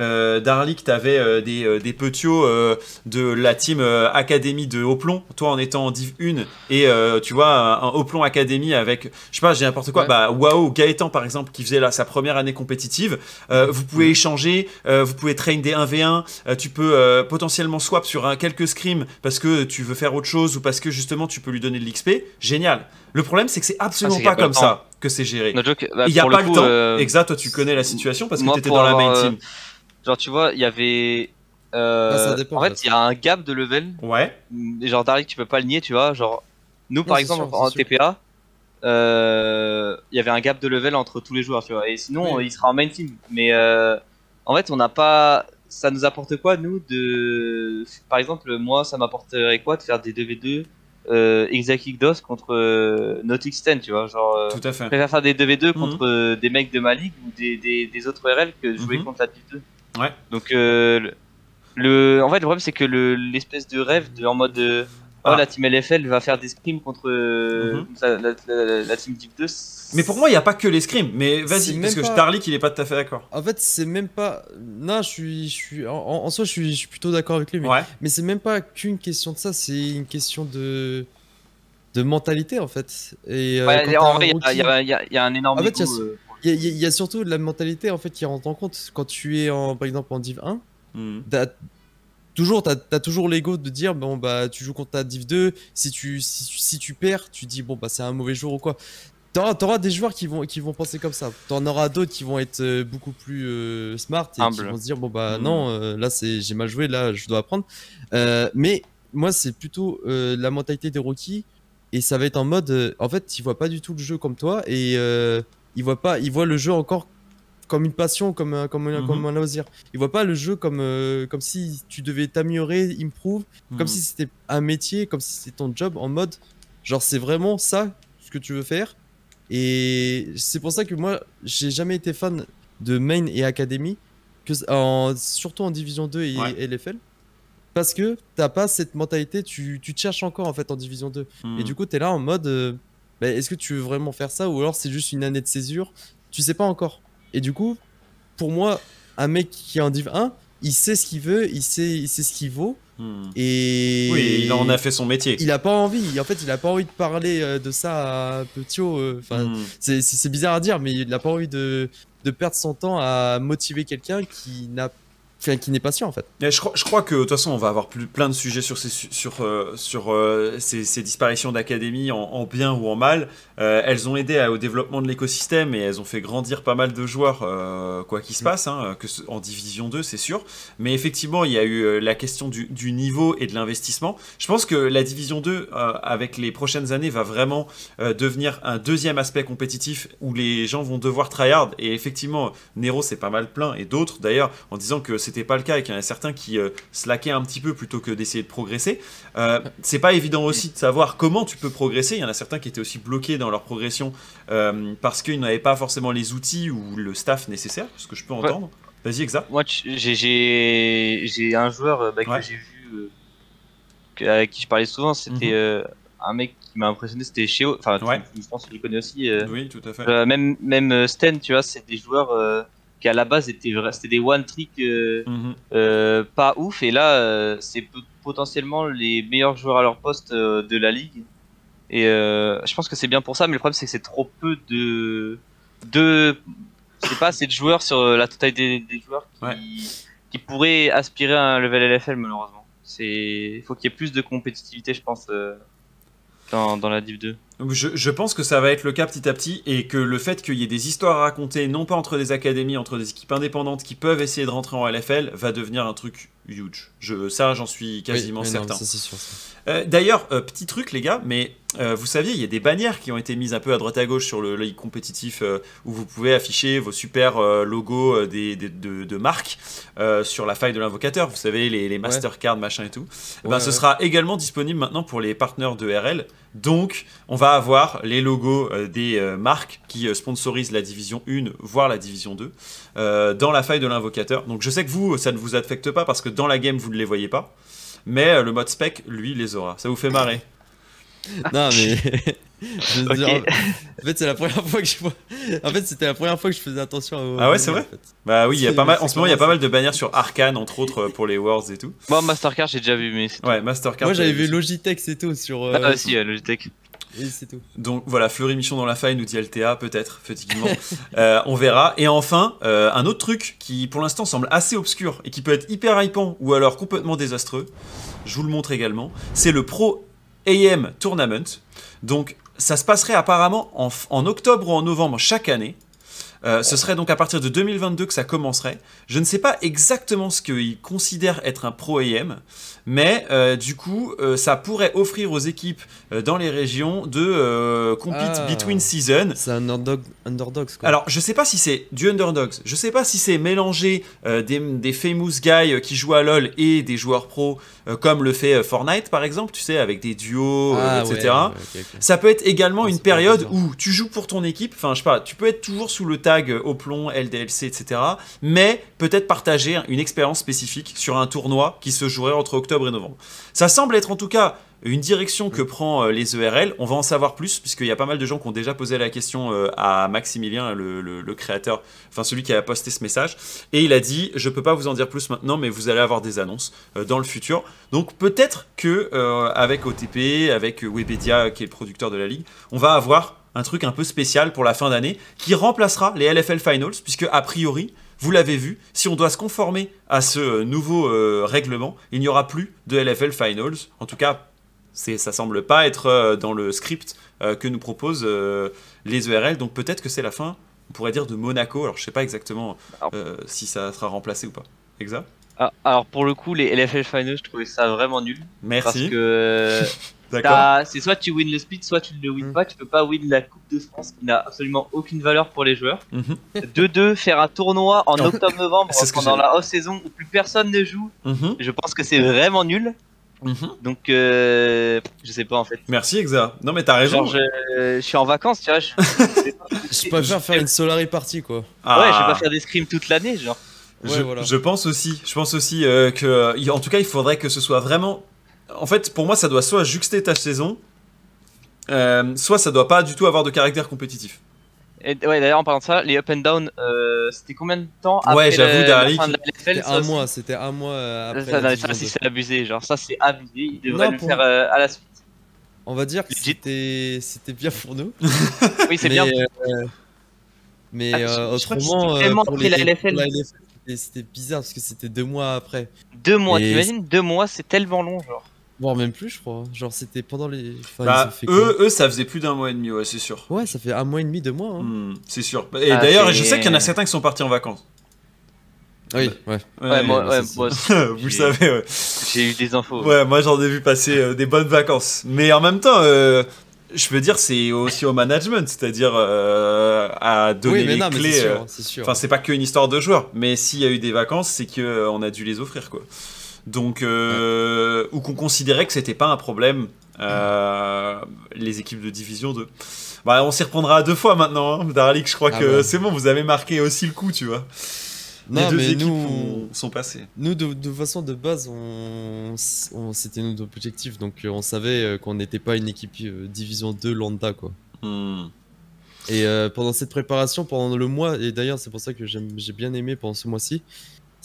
euh, Darlik, t'avais euh, des, euh, des petios euh, de la team euh, Académie de Hoplon, toi en étant en Div 1, et euh, tu vois, un, Hoplon Académie avec, je sais pas, j'ai n'importe quoi, Ouais. bah Waouh, Gaëtan par exemple, qui faisait là, sa première année compétitive, euh, vous pouvez échanger, euh, vous pouvez train des 1v1, euh, tu peux euh, potentiellement swap sur un, quelques scrims parce que tu veux faire autre chose ou parce que justement tu peux lui donner de l'XP, génial. Le problème c'est que c'est absolument Ah, pas comme ça que c'est géré. Bah, Il n'y a pas coup, le temps. euh, Exact, toi tu connais la situation parce que tu étais dans la main euh, team. Genre, tu vois, il y avait. euh, Ah, ça dépend, en fait, il y a un gap de level. Ouais. Et Genre, Darlik, tu peux pas le nier, tu vois. Genre, nous, par exemple, sûr, en. TPA, euh, il y avait un gap de level entre tous les joueurs, tu vois. Et sinon, Oui. il sera en main team. Mais euh, en fait, on n'a pas. Ça nous apporte quoi, nous, de. Par exemple, moi, ça m'apporterait quoi de faire des 2v2 euh, Exact DOS contre euh, Nautix 10, tu vois. Genre. euh, Tout à fait. je préfère faire des 2v2 Mhm. contre euh, des mecs de ma ligue ou des, des, des autres RL que de jouer Mhm. contre la Div 2. Ouais. Donc, euh, le, en fait, le problème, c'est que le- l'espèce de rêve de, en mode. euh, oh, Ah. la team LFL va faire des scrims contre euh, Mhm. la, la- la- la team Div 2. Mais pour moi, il n'y a pas que les scrims. Mais vas-y, C'est parce même que pas- Starlik, il est pas tout à fait d'accord. En fait, c'est même pas. Non, je suis. Je suis... En, en soi, je suis, je suis plutôt d'accord avec lui, mais, Ouais. mais c'est même pas qu'une question de ça, c'est une question de. de mentalité, en fait. Et, Ouais, en vrai, il y a- y, y y un énorme En fait, Il y, a- y y surtout de la mentalité en fait qui rentre en compte. Quand tu es en par exemple en div 1 Hmm. toujours t'as as toujours l'ego de dire bon bah tu joues contre ta div 2 si tu si, si tu perds tu dis bon bah c'est un mauvais jour ou quoi. T'auras auras des joueurs qui vont qui vont penser comme ça. T'en auras d'autres qui vont être euh, beaucoup plus euh, smart et qui vont se dire bon bah Mhm. non euh, là c'est j'ai mal joué là je dois apprendre. Euh, mais moi c'est plutôt la mentalité des rookies. Et ça va être en mode en fait ils voient pas du tout le jeu comme toi. Et euh, ils voient pas ils voient le jeu encore comme une passion comme un, comme un, Mhm. comme un loisir ils voient pas le jeu comme euh, comme si tu devais t'améliorer improve Hmm. comme si c'était un métier comme si c'était ton job en mode genre c'est vraiment ça ce que tu veux faire et c'est pour ça que moi j'ai jamais été fan de main et academy que en, surtout en division 2 et, Ouais. LFL parce que t'as pas cette mentalité tu, tu te cherches encore en fait en division 2 Hmm. et du coup, tu es là en mode euh, bah, est-ce que tu veux vraiment faire ça ou alors c'est juste une année de césure? Tu sais pas encore. Et du coup, pour moi, un mec qui est en Div 1, il sait ce qu'il veut, il sait, il sait ce qu'il vaut. Hmm. Et Oui, il en a fait son métier. Il a pas envie. En fait, il a pas envie de parler euh, de ça à Petio. euh, Enfin, Hmm. c'est- bizarre à dire, mais il a pas envie de de perdre son temps à motiver quelqu'un qui n'a qui n'est pas sûr en fait. je, crois, je crois que de toute façon on va avoir plus, plein de sujets sur ces, sur, euh, sur euh, ces, disparitions d'académies en, bien ou en mal. Euh, elles ont aidé au développement de l'écosystème et elles ont fait grandir pas mal de joueurs quoi qu'il se mm. passe, hein, que en Division 2 c'est sûr. Mais effectivement il y a eu la question du, du, niveau et de l'investissement. Je pense que la Division 2 avec les prochaines années va vraiment devenir un deuxième aspect compétitif où les gens vont devoir tryhard et effectivement Nero c'est pas mal plein et d'autres d'ailleurs en disant que c'est c'était pas le cas et qu'il y en a certains qui euh, slackaient un petit peu plutôt que d'essayer de progresser. Euh, c'est pas évident aussi de savoir comment tu peux progresser. Il y en a certains qui étaient aussi bloqués dans leur progression euh, parce qu'ils n'avaient pas forcément les outils ou le staff nécessaire, ce que je peux entendre. Vas-y, Exa. Moi, j'ai un joueur bah, que j'ai vu, avec qui je parlais souvent, c'était mhm. un mec qui m'a impressionné, c'était Sheo. Enfin, je pense qu'il connaît aussi. oui, tout à fait. même, même Sten, tu vois, c'est des joueurs qui à la base étaient c'était des one trick euh, mhm. euh, pas ouf. Et là euh, c'est potentiellement les meilleurs joueurs à leur poste de la ligue. Et je pense que c'est bien pour ça mais le problème c'est que c'est trop peu de de c'est pas assez de joueurs sur la totalité des, joueurs qui, qui pourraient aspirer à un level LFL malheureusement. C'est il faut qu'il y ait plus de compétitivité je pense dans, dans la Div 2 je, pense que ça va être le cas petit à petit et que le fait qu'il y ait des histoires à raconter, non pas entre des académies, entre des équipes indépendantes qui peuvent essayer de rentrer en LFL, va devenir un truc huge. Je, ça, j'en suis quasiment certain. Euh, d'ailleurs, euh, petit truc, les gars, mais euh, vous saviez, il y a des bannières qui ont été mises un peu à droite à gauche sur le ligue compétitif où vous pouvez afficher vos super logos des, de, marques sur la faille de l'invocateur. Vous savez, les, les Mastercard, machin et tout. Eh ben, ce sera également disponible maintenant pour les partenaires de RL. Donc, on va avoir les logos des marques qui sponsorisent la division 1, voire la division 2, dans la faille de l'invocateur. Donc, je sais que vous, ça ne vous affecte pas parce que dans la game, vous ne les voyez pas. Mais euh, le mode spec, lui, les aura. Ça vous fait marrer Non, mais. en fait, c'est la première fois que je vois. En fait, c'était la première fois que je faisais attention à. Ah ouais, c'est vrai Bah oui, il y a pas mal. En ce moment, il y a pas mal de bannières sur Arkane, entre autres, euh, pour les Worlds et tout. Moi, Mastercard, j'ai déjà vu, mais. Ouais, Mastercard. Moi, j'avais vu Logitech, c'est tout sur. Ah, aussi, Logitech. Et c'est tout. Donc voilà, Fleury Michon dans la faille, nous dit LTA, peut-être, effectivement. euh, on verra. Et enfin, euh, un autre truc qui pour l'instant semble assez obscur et qui peut être hyper hypant ou alors complètement désastreux, je vous le montre également, c'est le Pro AM Tournament. Donc ça se passerait apparemment en, en octobre ou en novembre chaque année. Euh, ce serait donc à partir de 2022 que ça commencerait. Je ne sais pas exactement ce qu'ils considèrent être un pro AM, mais euh, du coup, euh, ça pourrait offrir aux équipes dans les régions de compete ah. between season. C'est un underdog, underdogs quoi. Alors, je sais pas si c'est du underdogs. Je sais pas si c'est mélanger des, des, famous guys qui jouent à LoL et des joueurs pro comme le fait Fortnite par exemple, tu sais, avec des duos, ah, etc. Ça peut être également une période où tu joues pour ton équipe. Enfin, je sais pas, tu peux être toujours sous le tag au plomb, LDLC, etc. Mais peut-être partager une expérience spécifique sur un tournoi qui se jouerait entre octobre et novembre. Ça semble être en tout cas une direction que prend euh, les ERL. On va en savoir plus, puisqu'il y a pas mal de gens qui ont déjà posé la question euh, à Maximilien, le, créateur, enfin celui qui a posté ce message. Et il a dit Je peux pas vous en dire plus maintenant, mais vous allez avoir des annonces euh, dans le futur. Donc peut-être que avec OTP, avec Webedia, qui est le producteur de la ligue, on va avoir un truc un peu spécial pour la fin d'année qui remplacera les LFL Finals, puisque a priori, vous l'avez vu, si on doit se conformer à ce nouveau euh, règlement, il n'y aura plus de LFL Finals. En tout cas, ça semble pas être euh, dans le script euh, que nous proposent les ERL, donc peut-être que c'est la fin, on pourrait dire, de Monaco. Alors je sais pas exactement si ça sera remplacé ou pas. Exact ah, alors pour le coup, les LFL Finals, je trouvais ça vraiment nul. Merci. Parce que c'est soit tu win le split, soit tu ne le win mm. pas. Tu peux pas win la Coupe de France qui n'a absolument aucune valeur pour les joueurs. 2-2, mhm. faire un tournoi en octobre-novembre pendant la off-saison où plus personne ne joue. Mhm. Je pense que c'est vraiment nul. Donc, euh, je sais pas en fait. Merci Exa. Non, mais t'as raison. je, suis en vacances, tu vois. Je, je préfère faire une Solari party quoi. Ouais, je vais pas faire des scrims toute l'année, genre. je, pense aussi, je pense aussi euh, que, en tout cas, il faudrait que ce soit vraiment en fait, pour moi, ça doit soit juxter ta saison, euh, soit ça doit pas du tout avoir de caractère compétitif. Et, ouais, d'ailleurs, en parlant de ça, les up and down, euh, c'était combien de temps après Ouais, j'avoue, C'était un mois, c'était un mois euh, après. Ça, c'est abusé, genre ça, c'est abusé. Il devrait le faire à la suite. On va dire que c'était bien pour nous. oui, c'est bien. Mais Ah, euh, autrement, c'était euh, tellement pour après la les- LFL. pour la LFL, c'était- c'était bizarre parce que c'était deux mois après. Deux mois, t'imagines Deux mois, c'est tellement long, genre. Voire même plus, je crois. Genre, c'était pendant les. Enfin, Bah, fait eux, eux, ça faisait plus d'un mois et demi, ouais, c'est sûr. Ouais, ça fait un mois et demi, deux mois. Hein. Hmm, c'est sûr. Et Ah, d'ailleurs, je sais qu'il y en a certains qui sont partis en vacances. Oui, ouais. Ouais, moi, mais ouais, moi, Vous savez, ouais. j'ai eu des infos. Ouais, moi j'en ai vu passer euh, des bonnes vacances. Mais en même temps, euh, je veux dire, c'est aussi au management, c'est-à-dire euh, à donner Oui, mais les non, clés. c'est sûr, c'est sûr. Enfin, c'est pas qu'une histoire de joueurs, mais s'il y a eu des vacances, c'est que euh, on a dû les offrir, quoi. Donc, euh, ou qu'on considérait que c'était pas un problème, euh, les équipes de Division 2. Bah, on s'y reprendra à deux fois maintenant, hein. Darlik, je crois Ah que ouais. c'est bon, vous avez marqué aussi le coup, tu vois. Non, les deux mais équipes nous, ont- sont passées. nous de, de façon de base, on, on- c'était notre objectif, donc euh, on savait qu'on n'était pas une équipe euh, Division 2 lambda, quoi. Hmm. Et euh, pendant cette préparation, pendant le mois, et d'ailleurs c'est pour ça que j'ai bien aimé pendant ce mois-ci,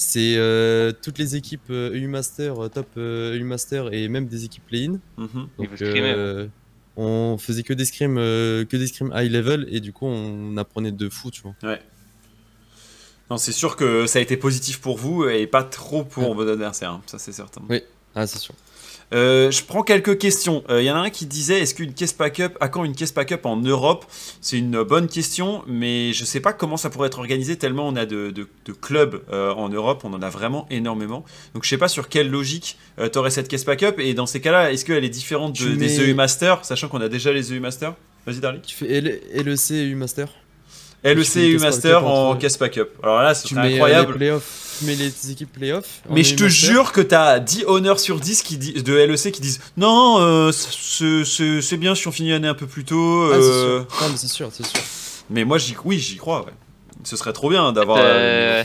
c'est euh, toutes les équipes euh, EU Master, euh, top euh, EU Master et même des équipes play-in. Mhm. Donc euh, on faisait que des scrims, que des scrims high level et du coup on apprenait de fou, tu vois. Non, c'est sûr que ça a été positif pour vous et pas trop pour Ouais. vos adversaires, hein. ça c'est certain. Oui. Ah c'est sûr. Euh, je prends quelques questions. Il y en a un qui disait est-ce qu'une caisse pack-up, à quand une caisse pack-up en Europe? C'est une bonne question, mais je sais pas comment ça pourrait être organisé tellement on a de, de- de clubs euh, en Europe, on en a vraiment énormément. Donc je sais pas sur quelle logique tu aurais cette caisse pack-up et dans ces cas-là, est-ce qu'elle est différente de- des EU Master, sachant qu'on a déjà les EU Master? Vas-y Darlik. Tu fais LEC et EU Master. LEC EU Master en caisse pack-up. Alors là, c'est euh, incroyable. les mets les équipes playoffs. Mais je te jure que t'as 10 honneurs sur 10 qui di- de LEC qui disent Non, euh, c'est- c'est c'est bien si on finit l'année un peu plus tôt. Ah, c'est euh. sûr. Non, mais c'est sûr, c'est sûr. Mais moi, j'y oui, j'y crois. ouais. Ce serait trop bien d'avoir. Euh, euh,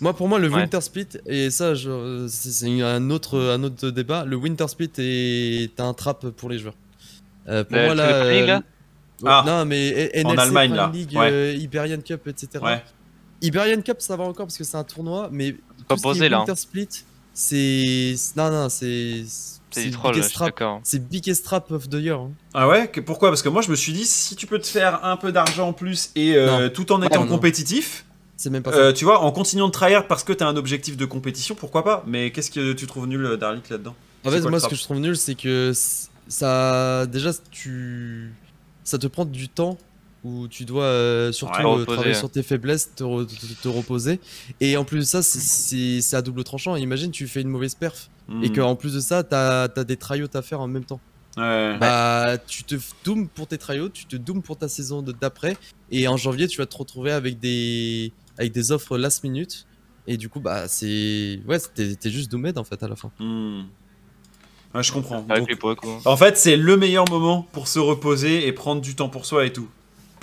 Moi, pour moi, le Ouais. Winter Split, et ça, je- c'est c'est un autre, un autre débat. Le Winter Split est un trap pour les joueurs. Euh, pour moi, là. Ah. Non, mais N- En NLC, Allemagne, Prime là. League, Ouais. euh, Iberian Cup, etc. Ouais. Iberian Cup, ça va encore parce que c'est un tournoi, mais pas tout ce qui est posé, là, hein. Winter Split, c'est. Non, non, c'est. C'est le du troll. C'est biggest trap of the year. hein. Ah ouais? Que- Pourquoi? Parce que moi, je me suis dit si tu peux te faire un peu d'argent en plus et euh, tout en étant non, compétitif, C'est même pas ça. euh, tu vois, en continuant de tryhard parce que t'as un objectif de compétition, pourquoi pas? Mais qu'est-ce que tu trouves nul, euh, Darlik, là-dedans? En c'est fait, quoi moi, ce que je trouve nul, c'est que ça. Déjà, tu. Ça te prend du temps où tu dois euh, surtout Ouais, euh, reposer, travailler sur tes faiblesses, te, re- te- te reposer. Et en plus de ça, c'est- à double tranchant. Imagine, tu fais une mauvaise perf et Hmm. qu'en plus de ça, t'as as des tryouts à faire en même temps. Ouais. Bah, tu te dooms pour tes tryouts, tu te dooms pour ta saison d'après. Et en janvier, tu vas te retrouver avec des, avec des offres last minute. Et du coup, bah, c'est. Ouais, t'es juste doomed en fait à la fin. Hmm. Ouais, je comprends. Avec Donc, les poids, quoi. En fait, c'est le meilleur moment pour se reposer et prendre du temps pour soi et tout.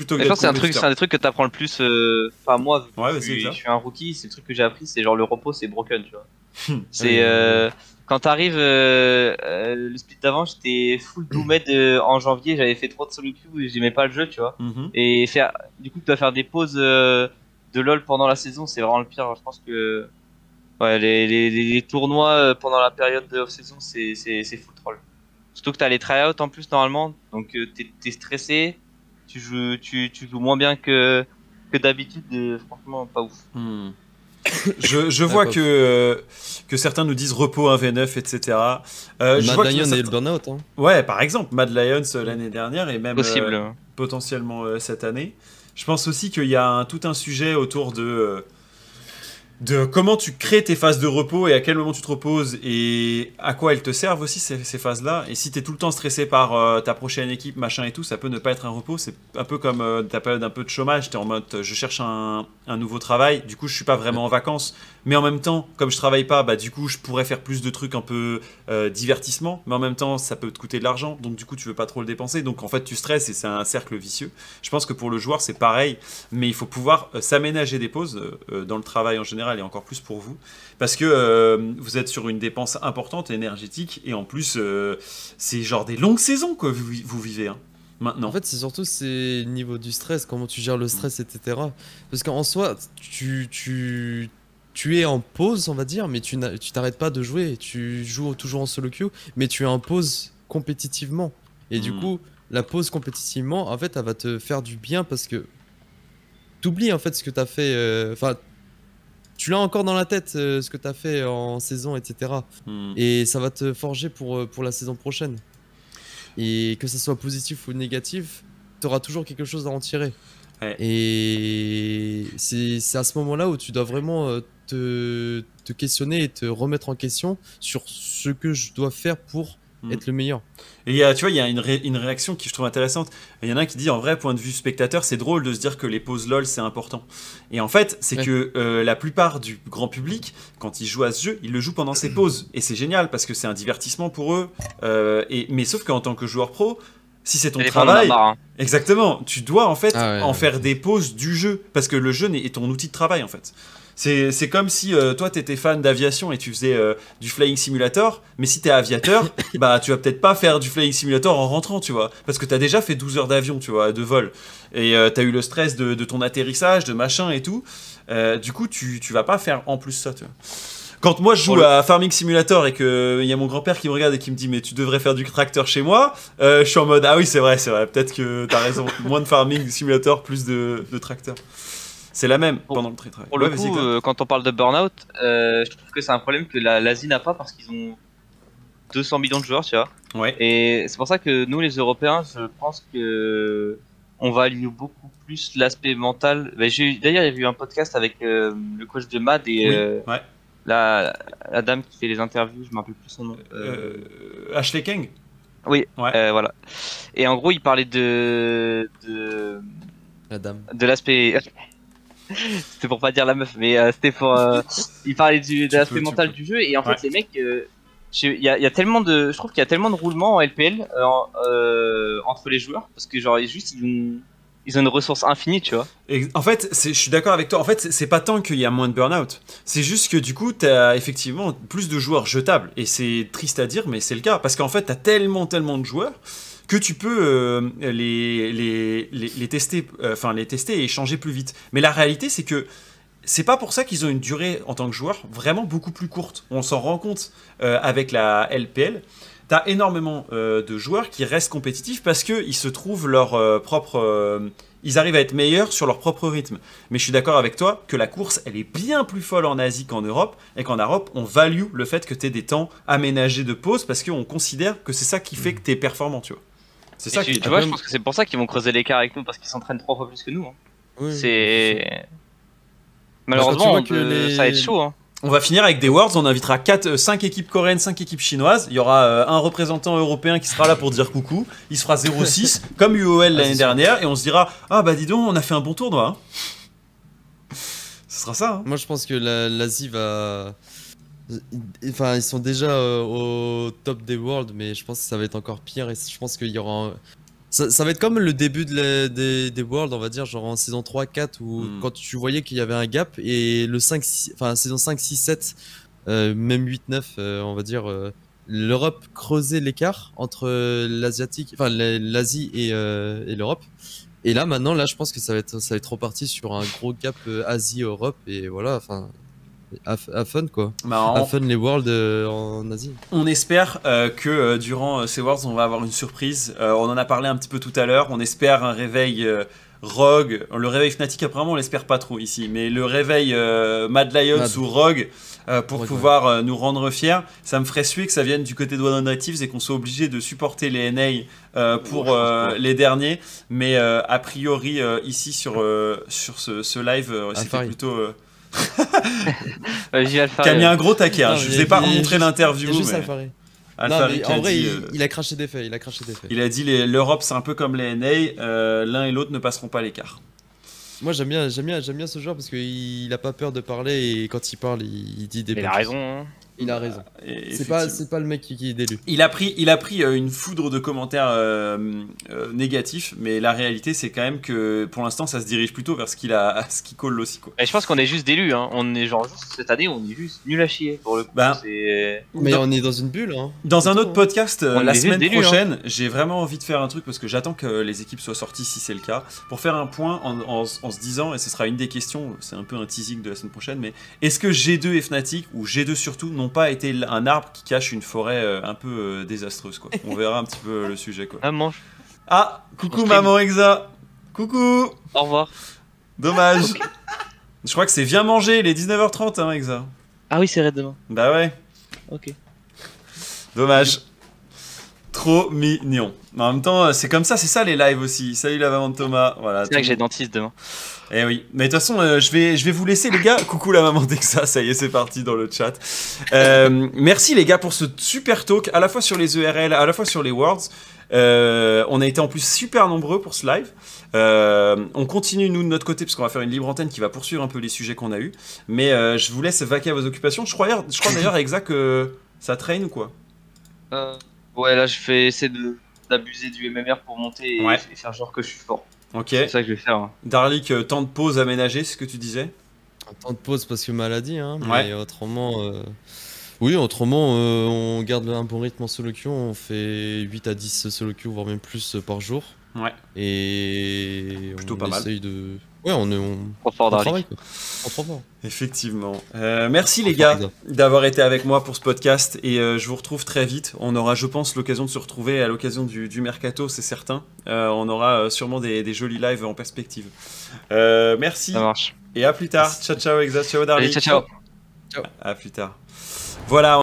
Plutôt que Mais je pense que c'est un truc, c'est un des trucs que t'apprends le plus. euh, Enfin, moi, Ouais, je, je suis un rookie, c'est le truc que j'ai appris, c'est genre le repos, c'est broken, tu vois. Hmm. c'est euh, quand t'arrives euh, le split d'avant, j'étais full doomed en janvier, j'avais fait trop de solo queue et j'aimais pas le jeu, tu vois. Mhm. Et faire, du coup, tu dois faire des pauses de LoL pendant la saison, c'est vraiment le pire. Je pense que ouais, les, les, les- les tournois pendant la période de off-saison, c'est full troll. Surtout que t'as les tryouts en plus normalement, donc t'es es stressé, tu joues, tu, tu joues moins bien que, que d'habitude, euh, franchement, pas ouf. Hmm. je, je vois que, euh, que certains nous disent repos 1v9, etc. Euh, je Mad vois en a Lion et le burnout. Hein. Ouais, par exemple, Mad Lions euh, l'année dernière et même Possible. euh, potentiellement euh, cette année. Je pense aussi qu'il y a un- tout un sujet autour de, euh, de comment tu crées tes phases de repos et à quel moment tu te reposes et à quoi elles te servent aussi ces, phases-là. Et si tu es tout le temps stressé par euh, ta prochaine équipe, machin et tout, ça peut ne pas être un repos. C'est un peu comme euh, ta période un peu de chômage. Tu es en mode je cherche un, un nouveau travail, du coup je suis pas vraiment en vacances. Mais en même temps, comme je travaille pas, bah du coup je pourrais faire plus de trucs un peu euh, divertissement, mais en même temps ça peut te coûter de l'argent, donc du coup tu veux pas trop le dépenser, donc en fait tu stresses et c'est un cercle vicieux. Je pense que pour le joueur c'est pareil, mais il faut pouvoir euh, s'aménager des pauses euh, euh, dans le travail en général et encore plus pour vous, parce que vous êtes sur une dépense importante, énergétique, et en plus c'est genre des longues saisons que vous, vous vivez hein, maintenant. En fait, c'est surtout c'est niveau du stress, comment tu gères le stress, etc. Parce qu'en soi, tu, tu es en pause, on va dire, mais tu t'arrêtes pas de jouer. Tu joues toujours en solo queue, mais tu es en pause compétitivement. Et du Mm. coup, la pause compétitivement, en fait, elle va te faire du bien parce que t'oublies en fait ce que t'as fait. euh, Enfin, tu l'as encore dans la tête euh, ce que t'as fait en saison, etc. Hmm. Et ça va te forger pour, euh, pour la saison prochaine. Et que ça soit positif ou négatif, t'auras toujours quelque chose à en tirer. Ouais. Et c'est c'est à ce moment-là où tu dois vraiment euh, te, te questionner et te remettre en question sur ce que je dois faire pour Mm. être le meilleur. Et il y a, tu vois, il y a une, ré- une réaction qui je trouve intéressante. Il y en a un qui dit, en vrai, point de vue spectateur, c'est drôle de se dire que les pauses LOL, c'est important. Et en fait, c'est Ouais. que euh, la plupart du grand public, quand ils jouent à ce jeu, ils le jouent pendant ses pauses. Et c'est génial parce que c'est un divertissement pour eux. Euh, et, mais sauf qu'en tant que joueur pro, si c'est ton travail, barre, hein. Exactement, tu dois en fait Ah ouais, en ouais. faire des pauses du jeu parce que le jeu est ton outil de travail en fait. C'est comme si euh, toi t'étais fan d'aviation et tu faisais euh, du flying simulator, mais si t'es aviateur, bah tu vas peut-être pas faire du flying simulator en rentrant, tu vois, parce que t'as déjà fait 12 heures d'avion, tu vois, de vol, et euh, t'as eu le stress de, de ton atterrissage, de machin et tout. Euh, du coup, tu, tu vas pas faire en plus ça, tu vois. Quand moi je joue à Farming Simulator et qu'il y a mon grand-père qui me regarde et qui me dit mais tu devrais faire du tracteur chez moi, je suis en mode ah oui c'est vrai, c'est vrai, peut-être que t'as raison, moins de Farming Simulator, plus de, de tracteur. C'est la même Pour- pendant le travail. Pour le coup, euh, quand on parle de burn-out, euh, je trouve que c'est un problème que la- l'Asie n'a pas parce qu'ils ont 200 millions de joueurs, tu vois. ouais. Et c'est pour ça que nous, les Européens, je pense que on value beaucoup plus l'aspect mental. Bah, j'ai eu- D'ailleurs, il y avait eu un podcast avec euh, le coach de Mad et Oui, euh, ouais. la, la dame qui fait les interviews, je me rappelle plus son nom. Euh, Euh, Ashley King oui, ouais. euh, voilà. Et en gros, il parlait de de, La dame. de l'aspect. C'était pour pas dire la meuf, mais euh, c'était pour. euh, il parlait du, de Tu l'aspect peux, tu mental peux. du jeu et en fait les mecs, euh, je- il y, a, il y a tellement de, je trouve qu'il y a tellement de roulements en LPL euh, en- euh, entre les joueurs parce que genre ils- juste ils ont, ils ont une ressource infinie, tu vois. Et en fait, c'est- je suis d'accord avec toi. En fait, c'est- c'est pas tant qu'il y a moins de burn-out. C'est juste que du coup, t'as effectivement plus de joueurs jetables. Et c'est triste à dire, mais c'est le cas. Parce qu'en fait, t'as tellement, tellement de joueurs que tu peux euh, les, les, les, les tester, euh, enfin les tester et échanger plus vite. Mais la réalité, c'est que c'est pas pour ça qu'ils ont une durée en tant que joueur vraiment beaucoup plus courte. On s'en rend compte euh, avec la LPL. T'as énormément de joueurs qui restent compétitifs parce qu'ils se trouvent leur propre. ils arrivent à être meilleurs sur leur propre rythme. Mais je suis d'accord avec toi que la course, elle est bien plus folle en Asie qu'en Europe. Et qu'en Europe, on value le fait que tu aies des temps aménagés de pause parce qu'on considère que c'est ça qui fait que tu es performant, tu vois. C'est ça tu, qui tu vois, je pense que c'est pour ça qu'ils vont creuser l'écart avec nous parce qu'ils s'entraînent trois fois plus que nous. hein. Oui, C'est malheureusement vois on que peut- les- ça va être chaud. Hein. On va finir avec des Worlds, on invitera 4, 5 équipes coréennes, 5 équipes chinoises. Il y aura euh, un représentant européen qui sera là pour dire coucou. Il se fera 0-6, comme UOL l'année c'est sûr. dernière, et on se dira Ah bah dis donc, on a fait un bon tournoi. hein. Ce sera ça. hein. Moi, je pense que la- l'Asie va. Enfin, ils sont déjà euh, au top des Worlds, mais je pense que ça va être encore pire. Et je pense qu'il y aura. un- Ça, ça va être comme le début de la- des, des Worlds, on va dire, genre en saison 3, 4, où Hmm. quand tu voyais qu'il y avait un gap, et le 5, 6, enfin, saison 5, 6, 7, euh, même 8, 9, euh, on va dire, euh, l'Europe creusait l'écart entre l'Asiatique, enfin, la- l'Asie et, euh, et l'Europe. Et là, maintenant, là, je pense que ça va être, ça va être reparti sur un gros gap euh, Asie-Europe, et voilà, enfin, à, à fun quoi. Bah, on- À fun les Worlds euh, en Asie. On espère euh, que euh, durant euh, ces Worlds, on va avoir une surprise. Euh, on en a parlé un petit peu tout à l'heure. On espère un réveil euh, Rogue. Le réveil Fnatic, apparemment, on l'espère pas trop ici. Mais le réveil euh, Mad Lions Mad. ou Rogue euh, pour Rogue, pouvoir euh, nous rendre fiers, ça me ferait suer que ça vienne du côté de One Directives et qu'on soit obligé de supporter les NA euh, pour euh, les derniers. Mais euh, a priori, euh, ici sur, euh, sur ce, ce live, euh, c'était plutôt. Euh, qui a mis un gros taquet. hein. Non, Je mais vous ai pas il y a montré juste- Il l'interview. juste mais Alphari. Non, mais en vrai, dit, il, euh, il a craché des faits. Il a craché des faits. Il a dit l'Europe c'est un peu comme les NA, euh, l'un et l'autre ne passeront pas l'écart. Moi, j'aime bien, j'aime bien, j'aime bien ce joueur parce qu'il il a pas peur de parler et quand il parle, il, il dit des. Il bonnes a raison. hein. Il a raison. Et C'est pas, effectivement. c'est pas le mec qui, qui est d'élu. Il a pris, il a pris euh, une foudre de commentaires euh, euh, négatifs, mais la réalité c'est quand même que pour l'instant ça se dirige plutôt vers ce qu'il a, ce qui colle aussi quoi. Et je pense qu'on est juste d'élus. Hein. On est genre juste cette année, on est juste nul à chier pour le coup. C'est- Mais Dans- on est dans une bulle. Hein. Dans un autre tout, podcast euh, On la semaine hein. prochaine, j'ai vraiment envie de faire un truc parce que j'attends que les équipes soient sorties si c'est le cas, pour faire un point en, en- en se disant, et ce sera une des questions, c'est un peu un teasing de la semaine prochaine, mais est-ce que G2 et Fnatic, ou G2 surtout, n'ont pas été un arbre qui cache une forêt euh, un peu euh, désastreuse quoi On verra un petit peu le sujet quoi. Ah, mange. Ah, coucou maman Exa Coucou Au revoir. Dommage. Je crois que c'est Viens manger, les 19h30, hein, Exa. Ah oui, c'est Red demain. Bah ouais. Ok. Dommage. Trop mignon. Mais en même temps, c'est comme ça, c'est ça les lives aussi. Salut la maman de Thomas. Voilà. C'est vrai que j'ai dentiste demain. Eh oui. Mais de toute façon, euh, je, vais, je vais vous laisser, les gars. Coucou la maman d'Exa. Ça y est, c'est parti dans le chat. Euh, merci, les gars, pour ce super talk, à la fois sur les ERL, à la fois sur les Worlds. Euh, on a été en plus super nombreux pour ce live. Euh, on continue nous de notre côté parce qu'on va faire une libre antenne qui va poursuivre un peu les sujets qu'on a eu. Mais euh, je vous laisse vaquer à vos occupations. Je crois, je crois d'ailleurs exact que ça traîne ou quoi? Ouais, là, je vais essayer d'abuser du MMR pour monter et, Ouais. et faire genre que je suis fort. Ok. C'est ça que je vais faire. hein. Darlik, euh, temps de pause aménagé, c'est ce que tu disais? Un temps de pause parce que maladie, hein. Ouais. Mais autrement. euh, Oui, autrement, euh, on garde un bon rythme en solo queue. On fait 8 à 10 solo queue, voire même plus par jour. Ouais. Et. Plutôt on pas mal. essaye de. Ouais, on est. On, Trop fort, on Darlik. travaille quoi. On trop fort. Effectivement. Euh, merci les gars d'avoir été avec moi pour ce podcast et euh, je vous retrouve très vite. On aura, je pense, l'occasion de se retrouver à l'occasion du, du mercato, c'est certain. Euh, on aura euh, sûrement des, des jolis lives en perspective. Euh, merci Ça marche. et à plus tard. Ciao ciao Exa, ciao Allez, Darlik. ciao, ciao. À plus tard. Voilà.